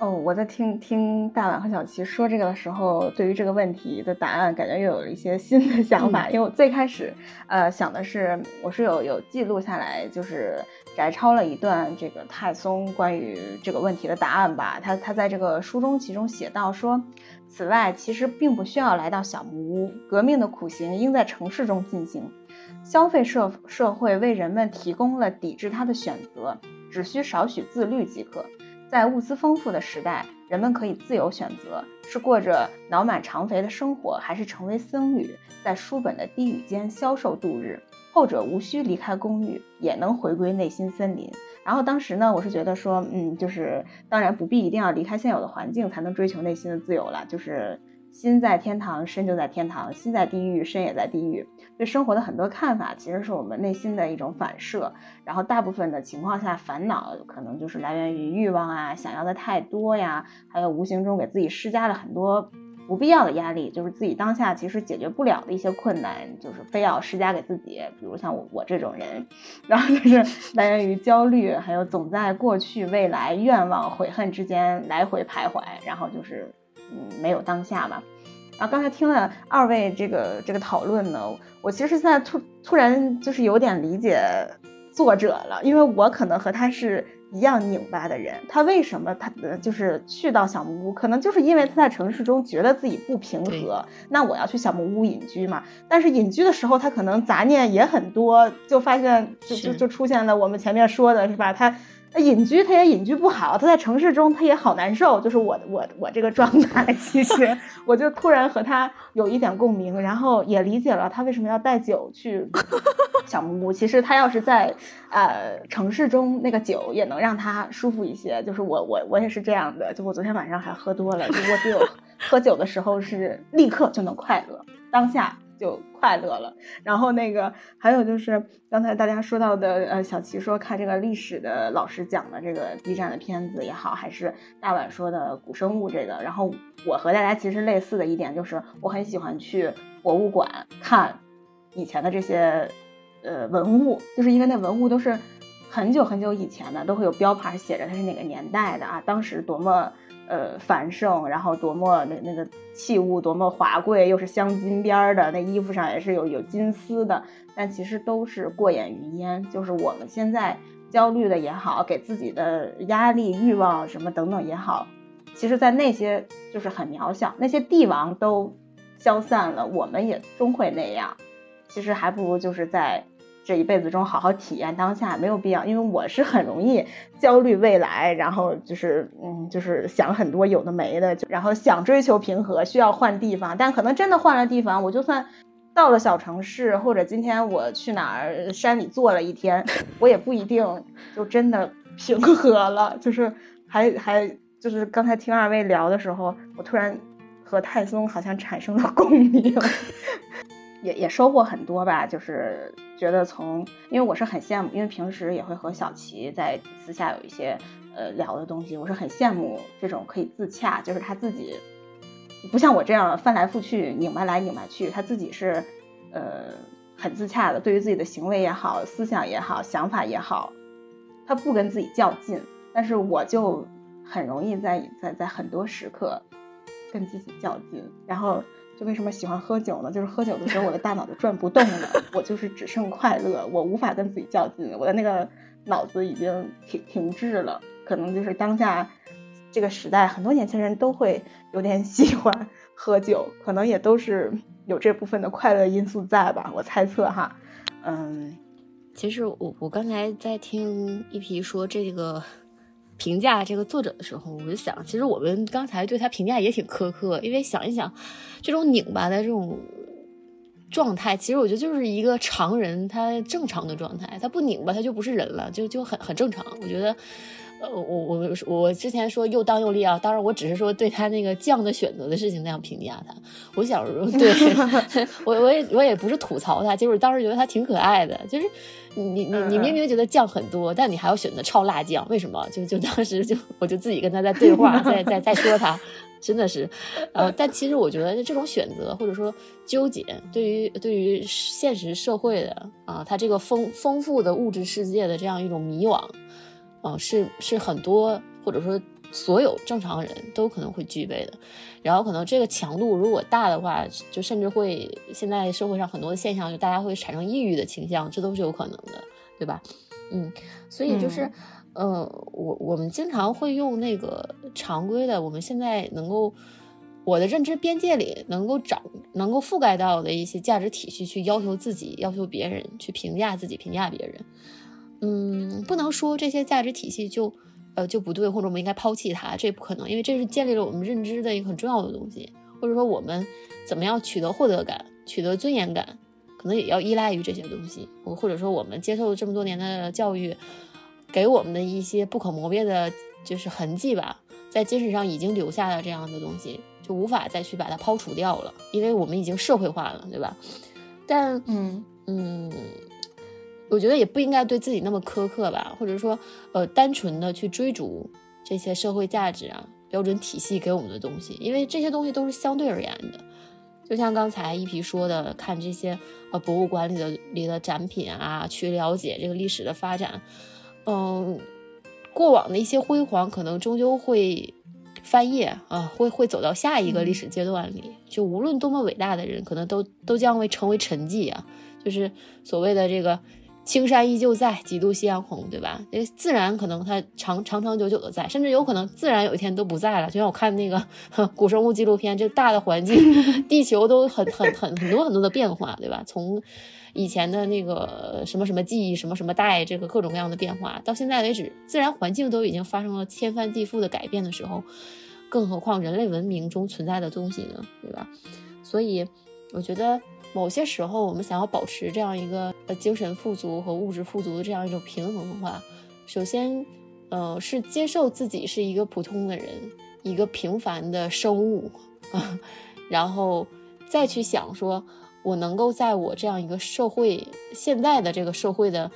哦，我在听听大碗和小齐说这个的时候，对于这个问题的答案，感觉又有了一些新的想法。因为我最开始，呃，想的是，我是有有记录下来，就是摘抄了一段这个泰松关于这个问题的答案吧。他他在这个书中其中写到说，此外，其实并不需要来到小木屋，革命的苦行应在城市中进行。消费社社会为人们提供了抵制它的选择，只需少许自律即可。在物资丰富的时代，人们可以自由选择：是过着脑满肠肥的生活，还是成为僧侣，在书本的低语间消瘦度日。后者无需离开公寓，也能回归内心森林。然后当时呢，我是觉得说，嗯，就是当然不必一定要离开现有的环境才能追求内心的自由了，就是。心在天堂，身就在天堂；心在地狱，身也在地狱。对生活的很多看法，其实是我们内心的一种反射。然后大部分的情况下，烦恼可能就是来源于欲望啊，想要的太多呀，还有无形中给自己施加了很多不必要的压力，就是自己当下其实解决不了的一些困难，就是非要施加给自己。比如像我我这种人，然后就是来源于焦虑，还有总在过去、未来、愿望、悔恨之间来回徘徊，然后就是。嗯，没有当下吧。然后刚才听了二位这个这个讨论呢，我其实现在突突然就是有点理解作者了，因为我可能和他是一样拧巴的人。他为什么他就是去到小木屋，可能就是因为他在城市中觉得自己不平和。那我要去小木屋隐居嘛。但是隐居的时候，他可能杂念也很多，就发现就就就出现了我们前面说的是吧？他。那隐居，他也隐居不好。他在城市中，他也好难受。就是我，我，我这个状态，其实我就突然和他有一点共鸣，然后也理解了他为什么要带酒去小木屋。其实他要是在呃城市中，那个酒也能让他舒服一些。就是我，我，我也是这样的。就我昨天晚上还喝多了，就我只有喝酒的时候是立刻就能快乐，当下。就快乐了，然后那个还有就是刚才大家说到的，呃，小齐说看这个历史的老师讲的这个 B 站的片子也好，还是大碗说的古生物这个，然后我和大家其实类似的一点就是，我很喜欢去博物馆看以前的这些呃文物，就是因为那文物都是很久很久以前的，都会有标牌写着它是哪个年代的啊，当时多么。呃，繁盛，然后多么那那个器物多么华贵，又是镶金边的，那衣服上也是有有金丝的，但其实都是过眼云烟。就是我们现在焦虑的也好，给自己的压力、欲望什么等等也好，其实，在那些就是很渺小，那些帝王都消散了，我们也终会那样。其实还不如就是在。这一辈子中好好体验当下没有必要，因为我是很容易焦虑未来，然后就是嗯，就是想很多有的没的，就然后想追求平和，需要换地方，但可能真的换了地方，我就算到了小城市，或者今天我去哪儿山里坐了一天，我也不一定就真的平和了。就是还还就是刚才听二位聊的时候，我突然和泰松好像产生了共鸣。也也收获很多吧，就是觉得从，因为我是很羡慕，因为平时也会和小齐在私下有一些呃聊的东西，我是很羡慕这种可以自洽，就是他自己不像我这样翻来覆去拧巴来拧巴去，他自己是呃很自洽的，对于自己的行为也好、思想也好、想法也好，他不跟自己较劲。但是我就很容易在在在很多时刻跟自己较劲，然后。就为什么喜欢喝酒呢？就是喝酒的时候，我的大脑就转不动了，我就是只剩快乐，我无法跟自己较劲，我的那个脑子已经停停滞了。可能就是当下这个时代，很多年轻人都会有点 喜欢喝酒，可能也都是有这部分的快乐因素在吧？我猜测哈。嗯，
其实我我刚才在听一皮说这个。评价这个作者的时候，我就想，其实我们刚才对他评价也挺苛刻，因为想一想，这种拧巴的这种状态，其实我觉得就是一个常人他正常的状态，他不拧巴他就不是人了，就就很很正常。我觉得。呃，我我我之前说又当又立啊，当然我只是说对他那个酱的选择的事情那样评价他。我小时候，对我我也我也不是吐槽他，就是当时觉得他挺可爱的。就是你你你明明觉得酱很多，但你还要选择超辣酱，为什么？就就当时就我就自己跟他在对话，在在在说他，真的是。呃，但其实我觉得这种选择或者说纠结，对于对于现实社会的啊，他这个丰丰富的物质世界的这样一种迷惘。啊，是是很多，或者说所有正常人都可能会具备的。然后可能这个强度如果大的话，就甚至会现在社会上很多的现象，就大家会产生抑郁的倾向，这都是有可能的，对吧？嗯，所以就是，呃，我我们经常会用那个常规的，我们现在能够我的认知边界里能够掌能够覆盖到的一些价值体系去要求自己，要求别人，去评价自己，评价别人。嗯，不能说这些价值体系就，呃，就不对，或者我们应该抛弃它，这不可能，因为这是建立了我们认知的一个很重要的东西，或者说我们怎么样取得获得感、取得尊严感，可能也要依赖于这些东西，或或者说我们接受这么多年的教育，给我们的一些不可磨灭的，就是痕迹吧，在精神上已经留下了这样的东西，就无法再去把它抛除掉了，因为我们已经社会化了，对吧？但，
嗯
嗯。我觉得也不应该对自己那么苛刻吧，或者说，呃，单纯的去追逐这些社会价值啊、标准体系给我们的东西，因为这些东西都是相对而言的。就像刚才一皮说的，看这些呃博物馆里的里的展品啊，去了解这个历史的发展，嗯，过往的一些辉煌可能终究会翻页啊，会会走到下一个历史阶段里。就无论多么伟大的人，可能都都将会成为沉寂啊，就是所谓的这个。青山依旧在，几度夕阳红，对吧？这自然可能它长长长久久的在，甚至有可能自然有一天都不在了。就像我看那个 古生物纪录片，这大的环境，地球都很很很很多很多的变化，对吧？从以前的那个什么什么记忆什么什么代，这个各种各样的变化，到现在为止，自然环境都已经发生了天翻地覆的改变的时候，更何况人类文明中存在的东西呢？对吧？所以我觉得。某些时候，我们想要保持这样一个呃精神富足和物质富足的这样一种平衡的话，首先，呃，是接受自己是一个普通的人，一个平凡的生物啊，然后再去想说，我能够在我这样一个社会现在的这个社会的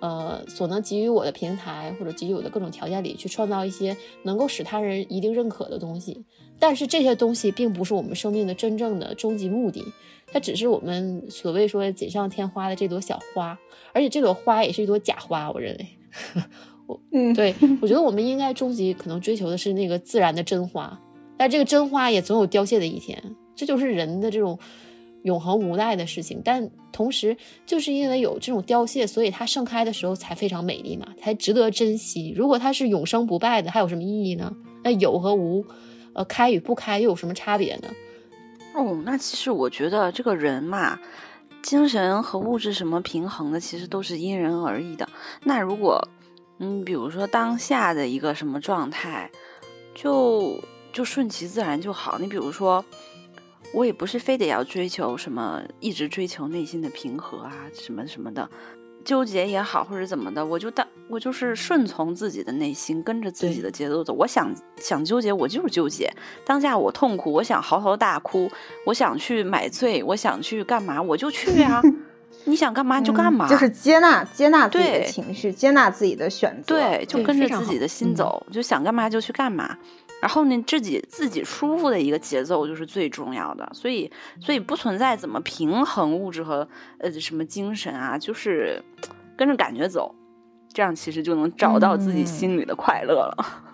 呃所能给予我的平台或者给予我的各种条件里，去创造一些能够使他人一定认可的东西。但是这些东西并不是我们生命的真正的终极目的。它只是我们所谓说锦上添花的这朵小花，而且这朵花也是一朵假花。我认为，我
嗯，
对我觉得我们应该终极可能追求的是那个自然的真花，但这个真花也总有凋谢的一天，这就是人的这种永恒无奈的事情。但同时，就是因为有这种凋谢，所以它盛开的时候才非常美丽嘛，才值得珍惜。如果它是永生不败的，还有什么意义呢？那有和无，呃，开与不开又有什么差别呢？
哦，那其实我觉得这个人嘛，精神和物质什么平衡的，其实都是因人而异的。那如果，嗯，比如说当下的一个什么状态，就就顺其自然就好。你比如说，我也不是非得要追求什么，一直追求内心的平和啊，什么什么的。纠结也好，或者怎么的，我就当我就是顺从自己的内心，跟着自己的节奏走。我想想纠结，我就是纠结。当下我痛苦，我想嚎啕大哭，我想去买醉，我想去干嘛，我就去呀。你想干嘛就干嘛，
就是接纳接纳自己的情绪，接纳自己的选择，
对，就跟着自己的心走，就想干嘛就去干嘛。然后呢，自己自己舒服的一个节奏就是最重要的。所以，所以不存在怎么平衡物质和呃什么精神啊，就是跟着感觉走，这样其实就能找到自己心里的快乐了。
嗯，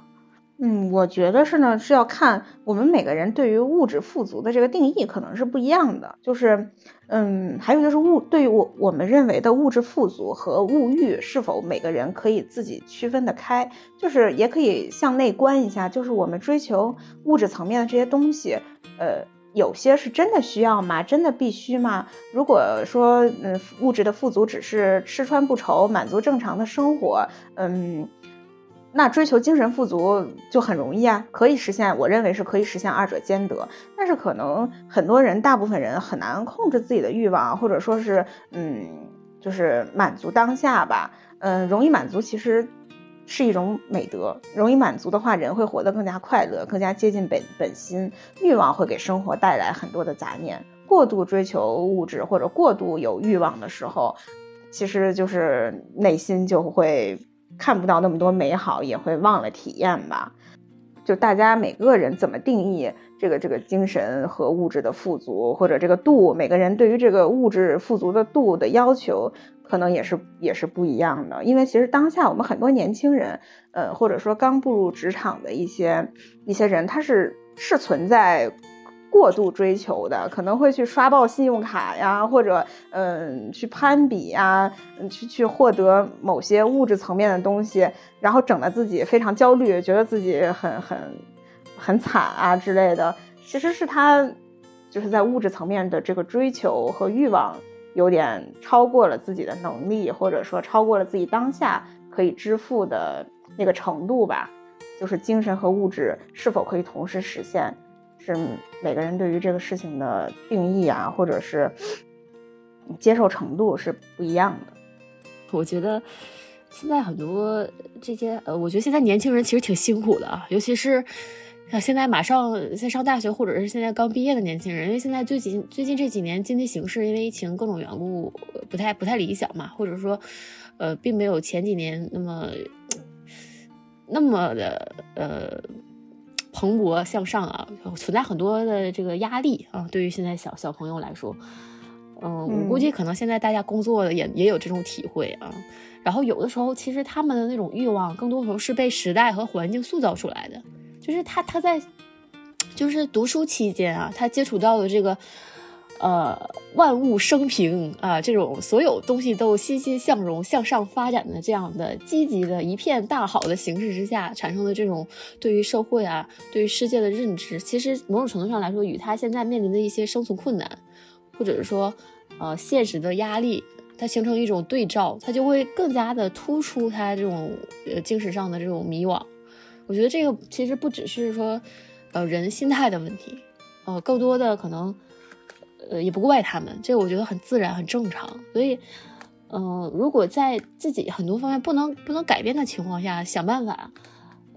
嗯我觉得是呢，是要看我们每个人对于物质富足的这个定义可能是不一样的。就是，嗯，还有就是物对于我我们认为的物质富足和物欲是否每个人可以自己区分得开，就是也可以向内观一下，就是我们追求物质层面的这些东西，呃，有些是真的需要吗？真的必须吗？如果说，嗯，物质的富足只是吃穿不愁，满足正常的生活，嗯。那追求精神富足就很容易啊，可以实现，我认为是可以实现二者兼得。但是可能很多人，大部分人很难控制自己的欲望，或者说是，嗯，就是满足当下吧。嗯，容易满足其实是一种美德。容易满足的话，人会活得更加快乐，更加接近本本心。欲望会给生活带来很多的杂念。过度追求物质或者过度有欲望的时候，其实就是内心就会。看不到那么多美好，也会忘了体验吧。就大家每个人怎么定义这个这个精神和物质的富足，或者这个度，每个人对于这个物质富足的度的要求，可能也是也是不一样的。因为其实当下我们很多年轻人，呃，或者说刚步入职场的一些一些人，他是是存在。过度追求的可能会去刷爆信用卡呀，或者嗯去攀比呀，去去获得某些物质层面的东西，然后整得自己非常焦虑，觉得自己很很很惨啊之类的。其实是他就是在物质层面的这个追求和欲望有点超过了自己的能力，或者说超过了自己当下可以支付的那个程度吧。就是精神和物质是否可以同时实现？是每个人对于这个事情的定义啊，或者是接受程度是不一样的。
我觉得现在很多这些呃，我觉得现在年轻人其实挺辛苦的啊，尤其是像现在马上在上大学，或者是现在刚毕业的年轻人，因为现在最近最近这几年经济形势因为疫情各种缘故不太不太理想嘛，或者说呃，并没有前几年那么那么的呃。蓬勃向上啊，存在很多的这个压力啊。对于现在小小朋友来说，嗯，我估计可能现在大家工作的也也有这种体会啊。然后有的时候，其实他们的那种欲望，更多时候是被时代和环境塑造出来的。就是他他在就是读书期间啊，他接触到的这个。呃，万物生平啊，这种所有东西都欣欣向荣、向上发展的这样的积极的一片大好的形势之下，产生的这种对于社会啊、对于世界的认知，其实某种程度上来说，与他现在面临的一些生存困难，或者是说呃现实的压力，它形成一种对照，它就会更加的突出他这种呃精神上的这种迷惘。我觉得这个其实不只是说呃人心态的问题，呃，更多的可能。呃，也不怪他们，这个我觉得很自然、很正常。所以，嗯，如果在自己很多方面不能不能改变的情况下，想办法，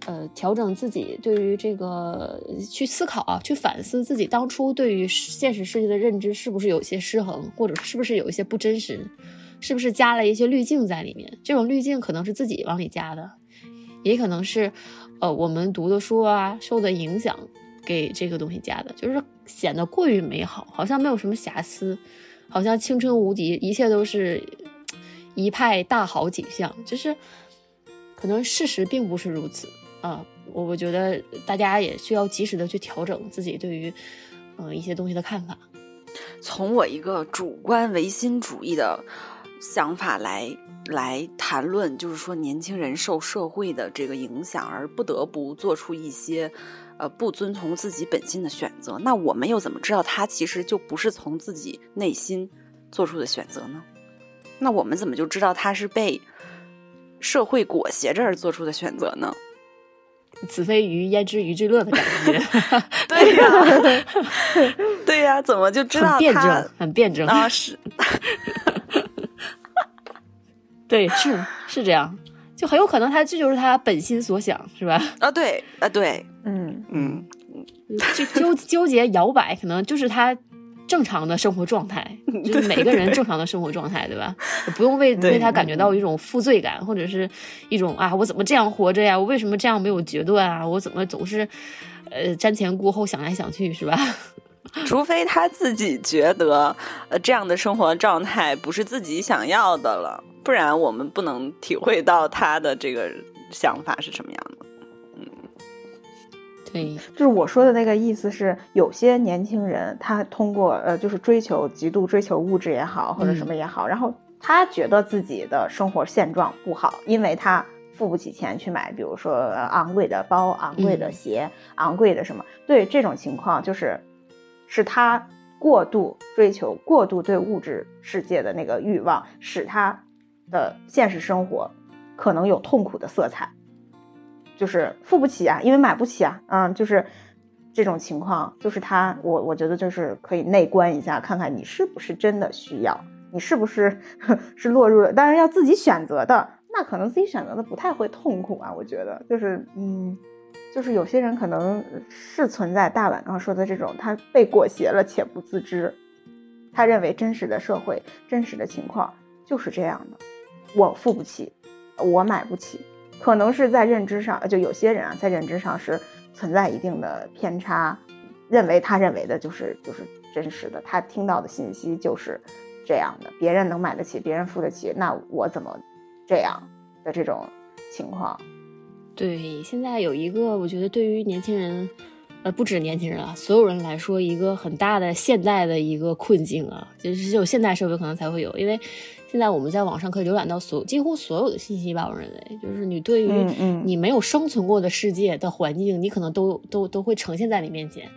呃，调整自己对于这个去思考啊，去反思自己当初对于现实世界的认知是不是有些失衡，或者是不是有一些不真实，是不是加了一些滤镜在里面？这种滤镜可能是自己往里加的，也可能是，呃，我们读的书啊受的影响。给这个东西加的，就是显得过于美好，好像没有什么瑕疵，好像青春无敌，一切都是一派大好景象。就是可能事实并不是如此啊，我我觉得大家也需要及时的去调整自己对于嗯一些东西的看法。
从我一个主观唯心主义的想法来来谈论，就是说年轻人受社会的这个影响而不得不做出一些。呃，不遵从自己本心的选择，那我们又怎么知道他其实就不是从自己内心做出的选择呢？那我们怎么就知道他是被社会裹挟着而做出的选择呢？
子非鱼焉知鱼之乐的感觉？
对呀，对呀，怎么就知道
他很辩证？很辩证
啊，是，
对，是是这样。就很有可能他这就是他本心所想，是吧？
啊，对，啊，对，
嗯
嗯，
就纠纠结摇摆，可能就是他正常的生活状态。就是每个人正常的生活状态，对吧？不用为为他感觉到一种负罪感，或者是一种啊，我怎么这样活着呀？我为什么这样没有决断啊？我怎么总是呃瞻前顾后，想来想去，是吧？
除非他自己觉得呃这样的生活状态不是自己想要的了，不然我们不能体会到他的这个想法是什么样的。
对，
就是我说的那个意思是，有些年轻人他通过呃，就是追求极度追求物质也好，或者什么也好，然后他觉得自己的生活现状不好，因为他付不起钱去买，比如说昂贵的包、昂贵的鞋、昂贵的什么。对这种情况，就是是他过度追求、过度对物质世界的那个欲望，使他的现实生活可能有痛苦的色彩。就是付不起啊，因为买不起啊，嗯，就是这种情况，就是他，我我觉得就是可以内观一下，看看你是不是真的需要，你是不是是落入了，当然要自己选择的，那可能自己选择的不太会痛苦啊，我觉得就是，嗯，就是有些人可能是存在大碗刚说的这种，他被裹挟了且不自知，他认为真实的社会、真实的情况就是这样的，我付不起，我买不起。可能是在认知上，就有些人啊，在认知上是存在一定的偏差，认为他认为的就是就是真实的，他听到的信息就是这样的。别人能买得起，别人付得起，那我怎么这样的这种情况？
对，现在有一个，我觉得对于年轻人，呃，不止年轻人啊，所有人来说，一个很大的现代的一个困境啊，就是只有现代社会可能才会有，因为。现在我们在网上可以浏览到所几乎所有的信息吧，我认为就是你对于你没有生存过的世界的环境，你可能都都都会呈现在你面前。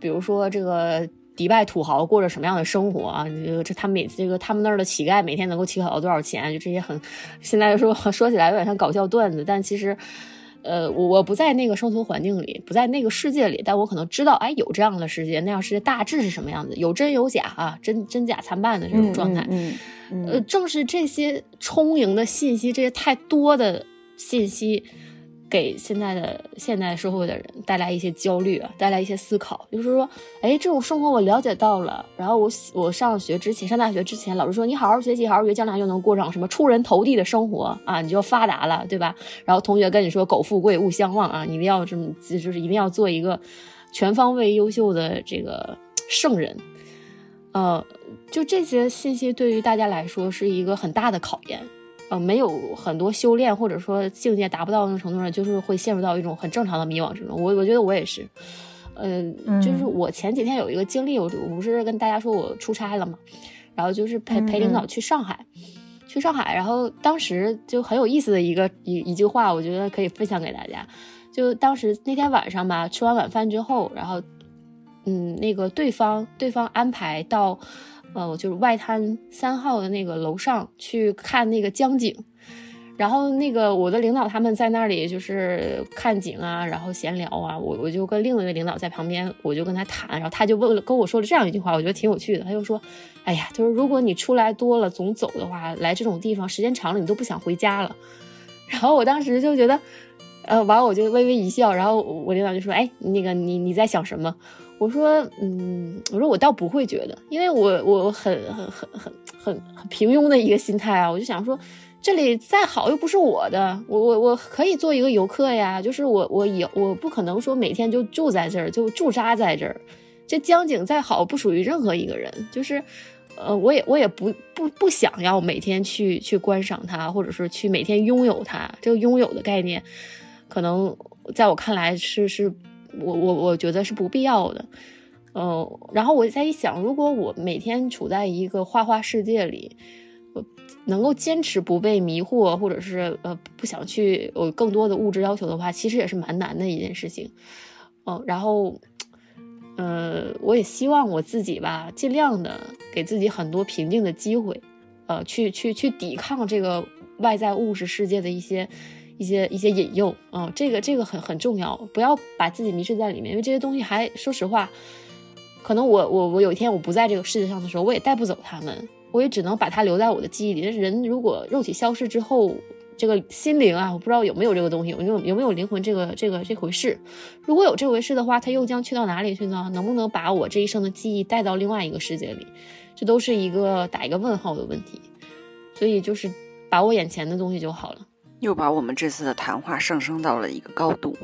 比如说这个迪拜土豪过着什么样的生活啊？这他每这个他们那儿的乞丐每天能够乞讨到多少钱？就这些很现在说 说起来有点像搞笑段子，但其实。呃，我我不在那个生存环境里，不在那个世界里，但我可能知道，哎，有这样的世界，那样世界大致是什么样子，有真有假啊，真真假参半的这种状态。
嗯嗯。
呃，正是这些充盈的信息，这些太多的信息。给现在的现代社会的人带来一些焦虑啊，带来一些思考，就是说，哎，这种生活我了解到了，然后我我上学之前，上大学之前，老师说你好好学习，好好学，将来就能过上什么出人头地的生活啊，你就发达了，对吧？然后同学跟你说，苟富贵勿相忘啊，你一定要这么，就是一定要做一个全方位优秀的这个圣人，呃，就这些信息对于大家来说是一个很大的考验。呃，没有很多修炼，或者说境界达不到那种程度上，就是会陷入到一种很正常的迷惘之中。我我觉得我也是，嗯，就是我前几天有一个经历，我我不是跟大家说我出差了嘛，然后就是陪陪领导去上海，去上海，然后当时就很有意思的一个一一句话，我觉得可以分享给大家。就当时那天晚上吧，吃完晚饭之后，然后嗯，那个对方对方安排到。呃，就是外滩三号的那个楼上去看那个江景，然后那个我的领导他们在那里就是看景啊，然后闲聊啊，我我就跟另一位领导在旁边，我就跟他谈，然后他就问了跟我说了这样一句话，我觉得挺有趣的，他就说，哎呀，就是如果你出来多了总走的话，来这种地方时间长了你都不想回家了，然后我当时就觉得，呃，完我就微微一笑，然后我领导就说，哎，那个你你在想什么？我说，嗯，我说我倒不会觉得，因为我我很很很很很平庸的一个心态啊，我就想说，这里再好又不是我的，我我我可以做一个游客呀，就是我我有我不可能说每天就住在这儿就驻扎在这儿，这江景再好不属于任何一个人，就是，呃，我也我也不不不想要每天去去观赏它，或者是去每天拥有它，这个拥有的概念，可能在我看来是是。我我我觉得是不必要的，嗯，然后我在一想，如果我每天处在一个花花世界里，我能够坚持不被迷惑，或者是呃不想去有更多的物质要求的话，其实也是蛮难的一件事情，嗯，然后，呃，我也希望我自己吧，尽量的给自己很多平静的机会，呃，去去去抵抗这个外在物质世界的一些。一些一些引诱啊，这个这个很很重要，不要把自己迷失在里面，因为这些东西还说实话，可能我我我有一天我不在这个世界上的时候，我也带不走他们，我也只能把它留在我的记忆里。但是人如果肉体消失之后，这个心灵啊，我不知道有没有这个东西，有没有有没有灵魂这个这个这回事？如果有这回事的话，他又将去到哪里去呢？能不能把我这一生的记忆带到另外一个世界里？这都是一个打一个问号的问题。所以就是把握眼前的东西就好了。
又把我们这次的谈话上升到了一个高度。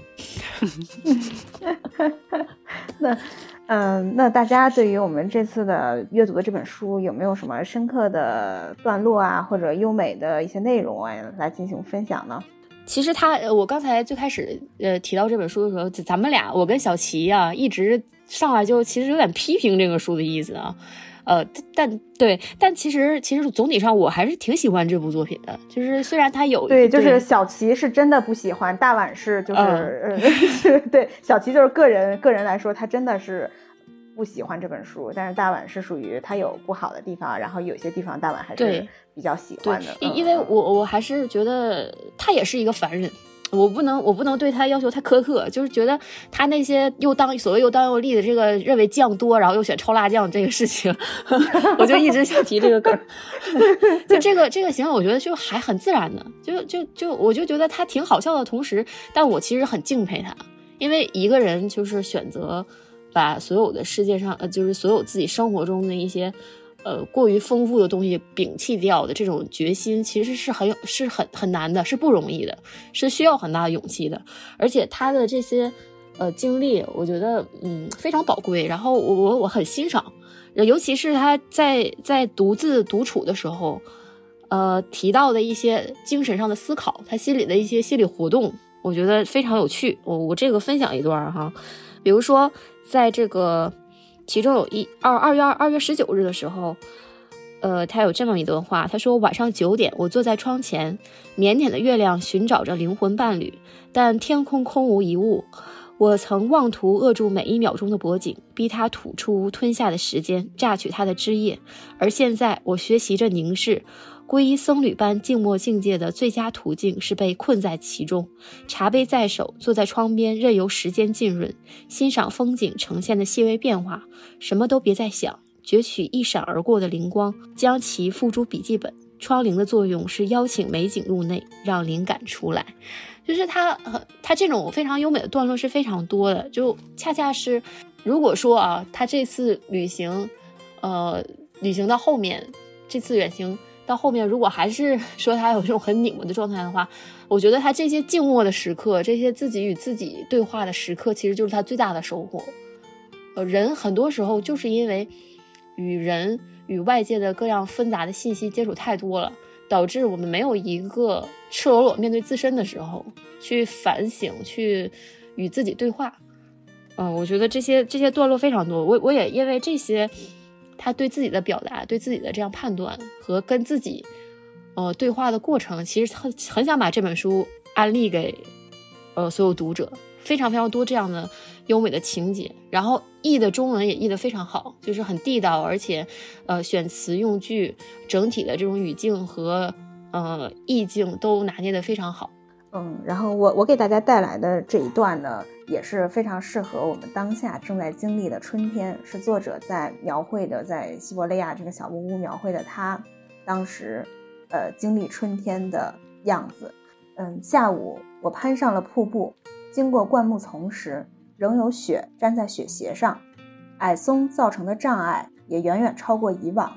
那，嗯，那大家对于我们这次的阅读的这本书，有没有什么深刻的段落啊，或者优美的一些内容啊，来进行分享呢？
其实他，我刚才最开始呃提到这本书的时候，咱们俩，我跟小齐啊，一直上来就其实有点批评这个书的意思啊。呃，但对，但其实其实总体上我还是挺喜欢这部作品的。就是虽然它有
对，就是小齐是真的不喜欢，大碗是就是 对小齐就是个人个人来说，他真的是不喜欢这本书。但是大碗是属于他有不好的地方，然后有些地方大碗还是比较喜欢的。
因因为我我还是觉得他也是一个凡人。我不能，我不能对他要求太苛刻，就是觉得他那些又当所谓又当又立的这个认为酱多，然后又选超辣酱这个事情，我就一直想提这个梗。就这个这个行为，我觉得就还很自然的，就就就我就觉得他挺好笑的同时，但我其实很敬佩他，因为一个人就是选择把所有的世界上呃，就是所有自己生活中的一些。呃，过于丰富的东西摒弃掉的这种决心，其实是很有是很很难的，是不容易的，是需要很大的勇气的。而且他的这些呃经历，我觉得嗯非常宝贵。然后我我我很欣赏，尤其是他在在独自独处的时候，呃提到的一些精神上的思考，他心里的一些心理活动，我觉得非常有趣。我我这个分享一段哈，比如说在这个。其中有一二二月二二月十九日的时候，呃，他有这么一段话，他说：“晚上九点，我坐在窗前，腼腆的月亮寻找着灵魂伴侣，但天空空无一物。我曾妄图扼住每一秒钟的脖颈，逼他吐出吞下的时间，榨取他的汁液。而现在，我学习着凝视。”皈依僧侣般静默境界的最佳途径是被困在其中，茶杯在手，坐在窗边，任由时间浸润，欣赏风景呈现的细微变化，什么都别再想，攫取一闪而过的灵光，将其付诸笔记本。窗棂的作用是邀请美景入内，让灵感出来。就是他，他这种非常优美的段落是非常多的，就恰恰是，如果说啊，他这次旅行，呃，旅行到后面，这次远行。到后面，如果还是 说他有这种很拧巴的状态的话，我觉得他这些静默的时刻，这些自己与自己对话的时刻，其实就是他最大的收获。呃，人很多时候就是因为与人与外界的各样纷杂的信息接触太多了，导致我们没有一个赤裸裸面对自身的时候去反省，去与自己对话。嗯，我觉得这些这些段落非常多，我我也因为这些。他对自己的表达，对自己的这样判断和跟自己，呃，对话的过程，其实很很想把这本书安利给，呃，所有读者，非常非常多这样的优美的情节，然后译的中文也译得非常好，就是很地道，而且，呃，选词用句，整体的这种语境和呃意境都拿捏得非常好。
嗯，然后我我给大家带来的这一段呢，也是非常适合我们当下正在经历的春天，是作者在描绘的，在西伯利亚这个小木屋描绘的他当时，呃，经历春天的样子。嗯，下午我攀上了瀑布，经过灌木丛时，仍有雪粘在雪鞋上，矮松造成的障碍也远远超过以往，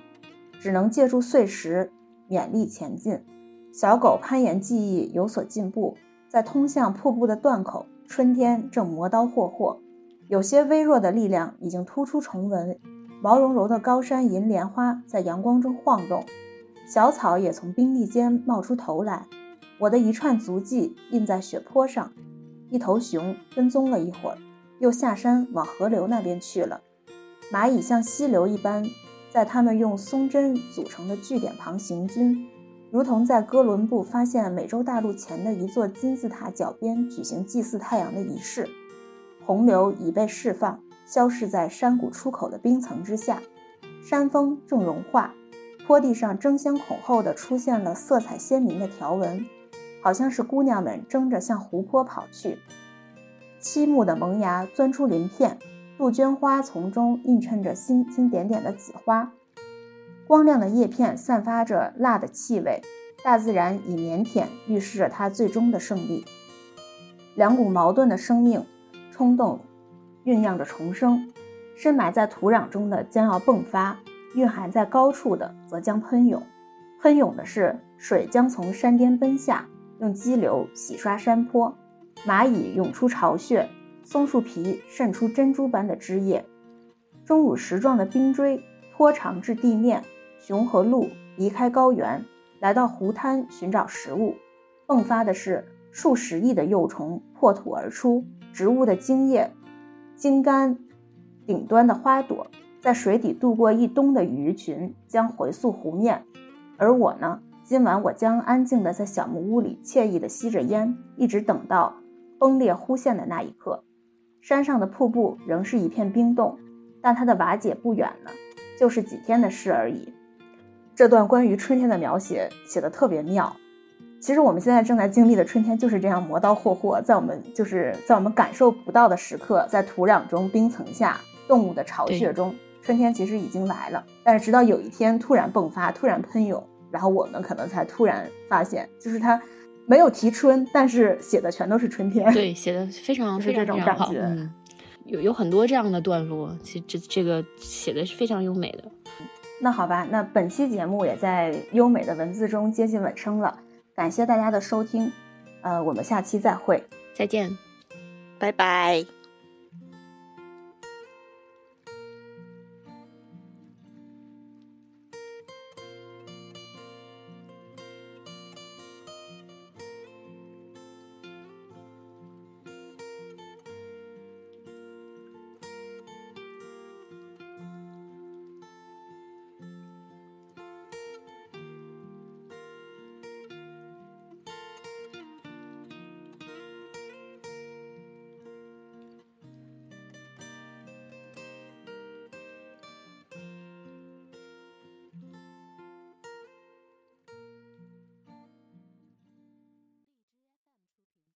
只能借助碎石勉力前进。小狗攀岩技艺有所进步，在通向瀑布的断口，春天正磨刀霍霍。有些微弱的力量已经突出重纹。毛茸茸的高山银莲花在阳光中晃动，小草也从冰粒间冒出头来。我的一串足迹印在雪坡上。一头熊跟踪了一会儿，又下山往河流那边去了。蚂蚁像溪流一般，在它们用松针组成的据点旁行军。如同在哥伦布发现美洲大陆前的一座金字塔脚边举行祭祀太阳的仪式，洪流已被释放，消逝在山谷出口的冰层之下。山峰正融化，坡地上争先恐后的出现了色彩鲜明的条纹，好像是姑娘们争着向湖泊跑去。漆木的萌芽钻出鳞片，杜鹃花丛中映衬着星星点点的紫花。光亮的叶片散发着辣的气味，大自然以腼腆预示着它最终的胜利。两股矛盾的生命冲动，酝酿着重生。深埋在土壤中的将要迸发，蕴含在高处的则将喷涌。喷涌的是水将从山巅奔下，用激流洗刷山坡；蚂蚁涌出巢穴，松树皮渗出珍珠般的汁液。钟乳石状的冰锥拖长至地面。熊和鹿离开高原，来到湖滩寻找食物。迸发的是数十亿的幼虫破土而出，植物的茎叶、茎干。顶端的花朵，在水底度过一冬的鱼群将回溯湖面，而我呢，今晚我将安静地在小木屋里惬意地吸着烟，一直等到崩裂忽现的那一刻。山上的瀑布仍是一片冰冻，但它的瓦解不远了，就是几天的事而已。这段关于春天的描写写的特别妙。其实我们现在正在经历的春天就是这样磨刀霍霍，在我们就是在我们感受不到的时刻，在土壤中、冰层下。动物的巢穴中，春天其实已经来了，但是直到有一天突然迸发，突然喷涌，然后我们可能才突然发现，就是它没有提春，但是写的全都是春天。
对，写的非常
是这种感觉。
嗯，有有很多这样的段落，其实这这个写的是非常优美的。
那好吧，那本期节目也在优美的文字中接近尾声了，感谢大家的收听，呃，我们下期再会，
再见，
拜拜。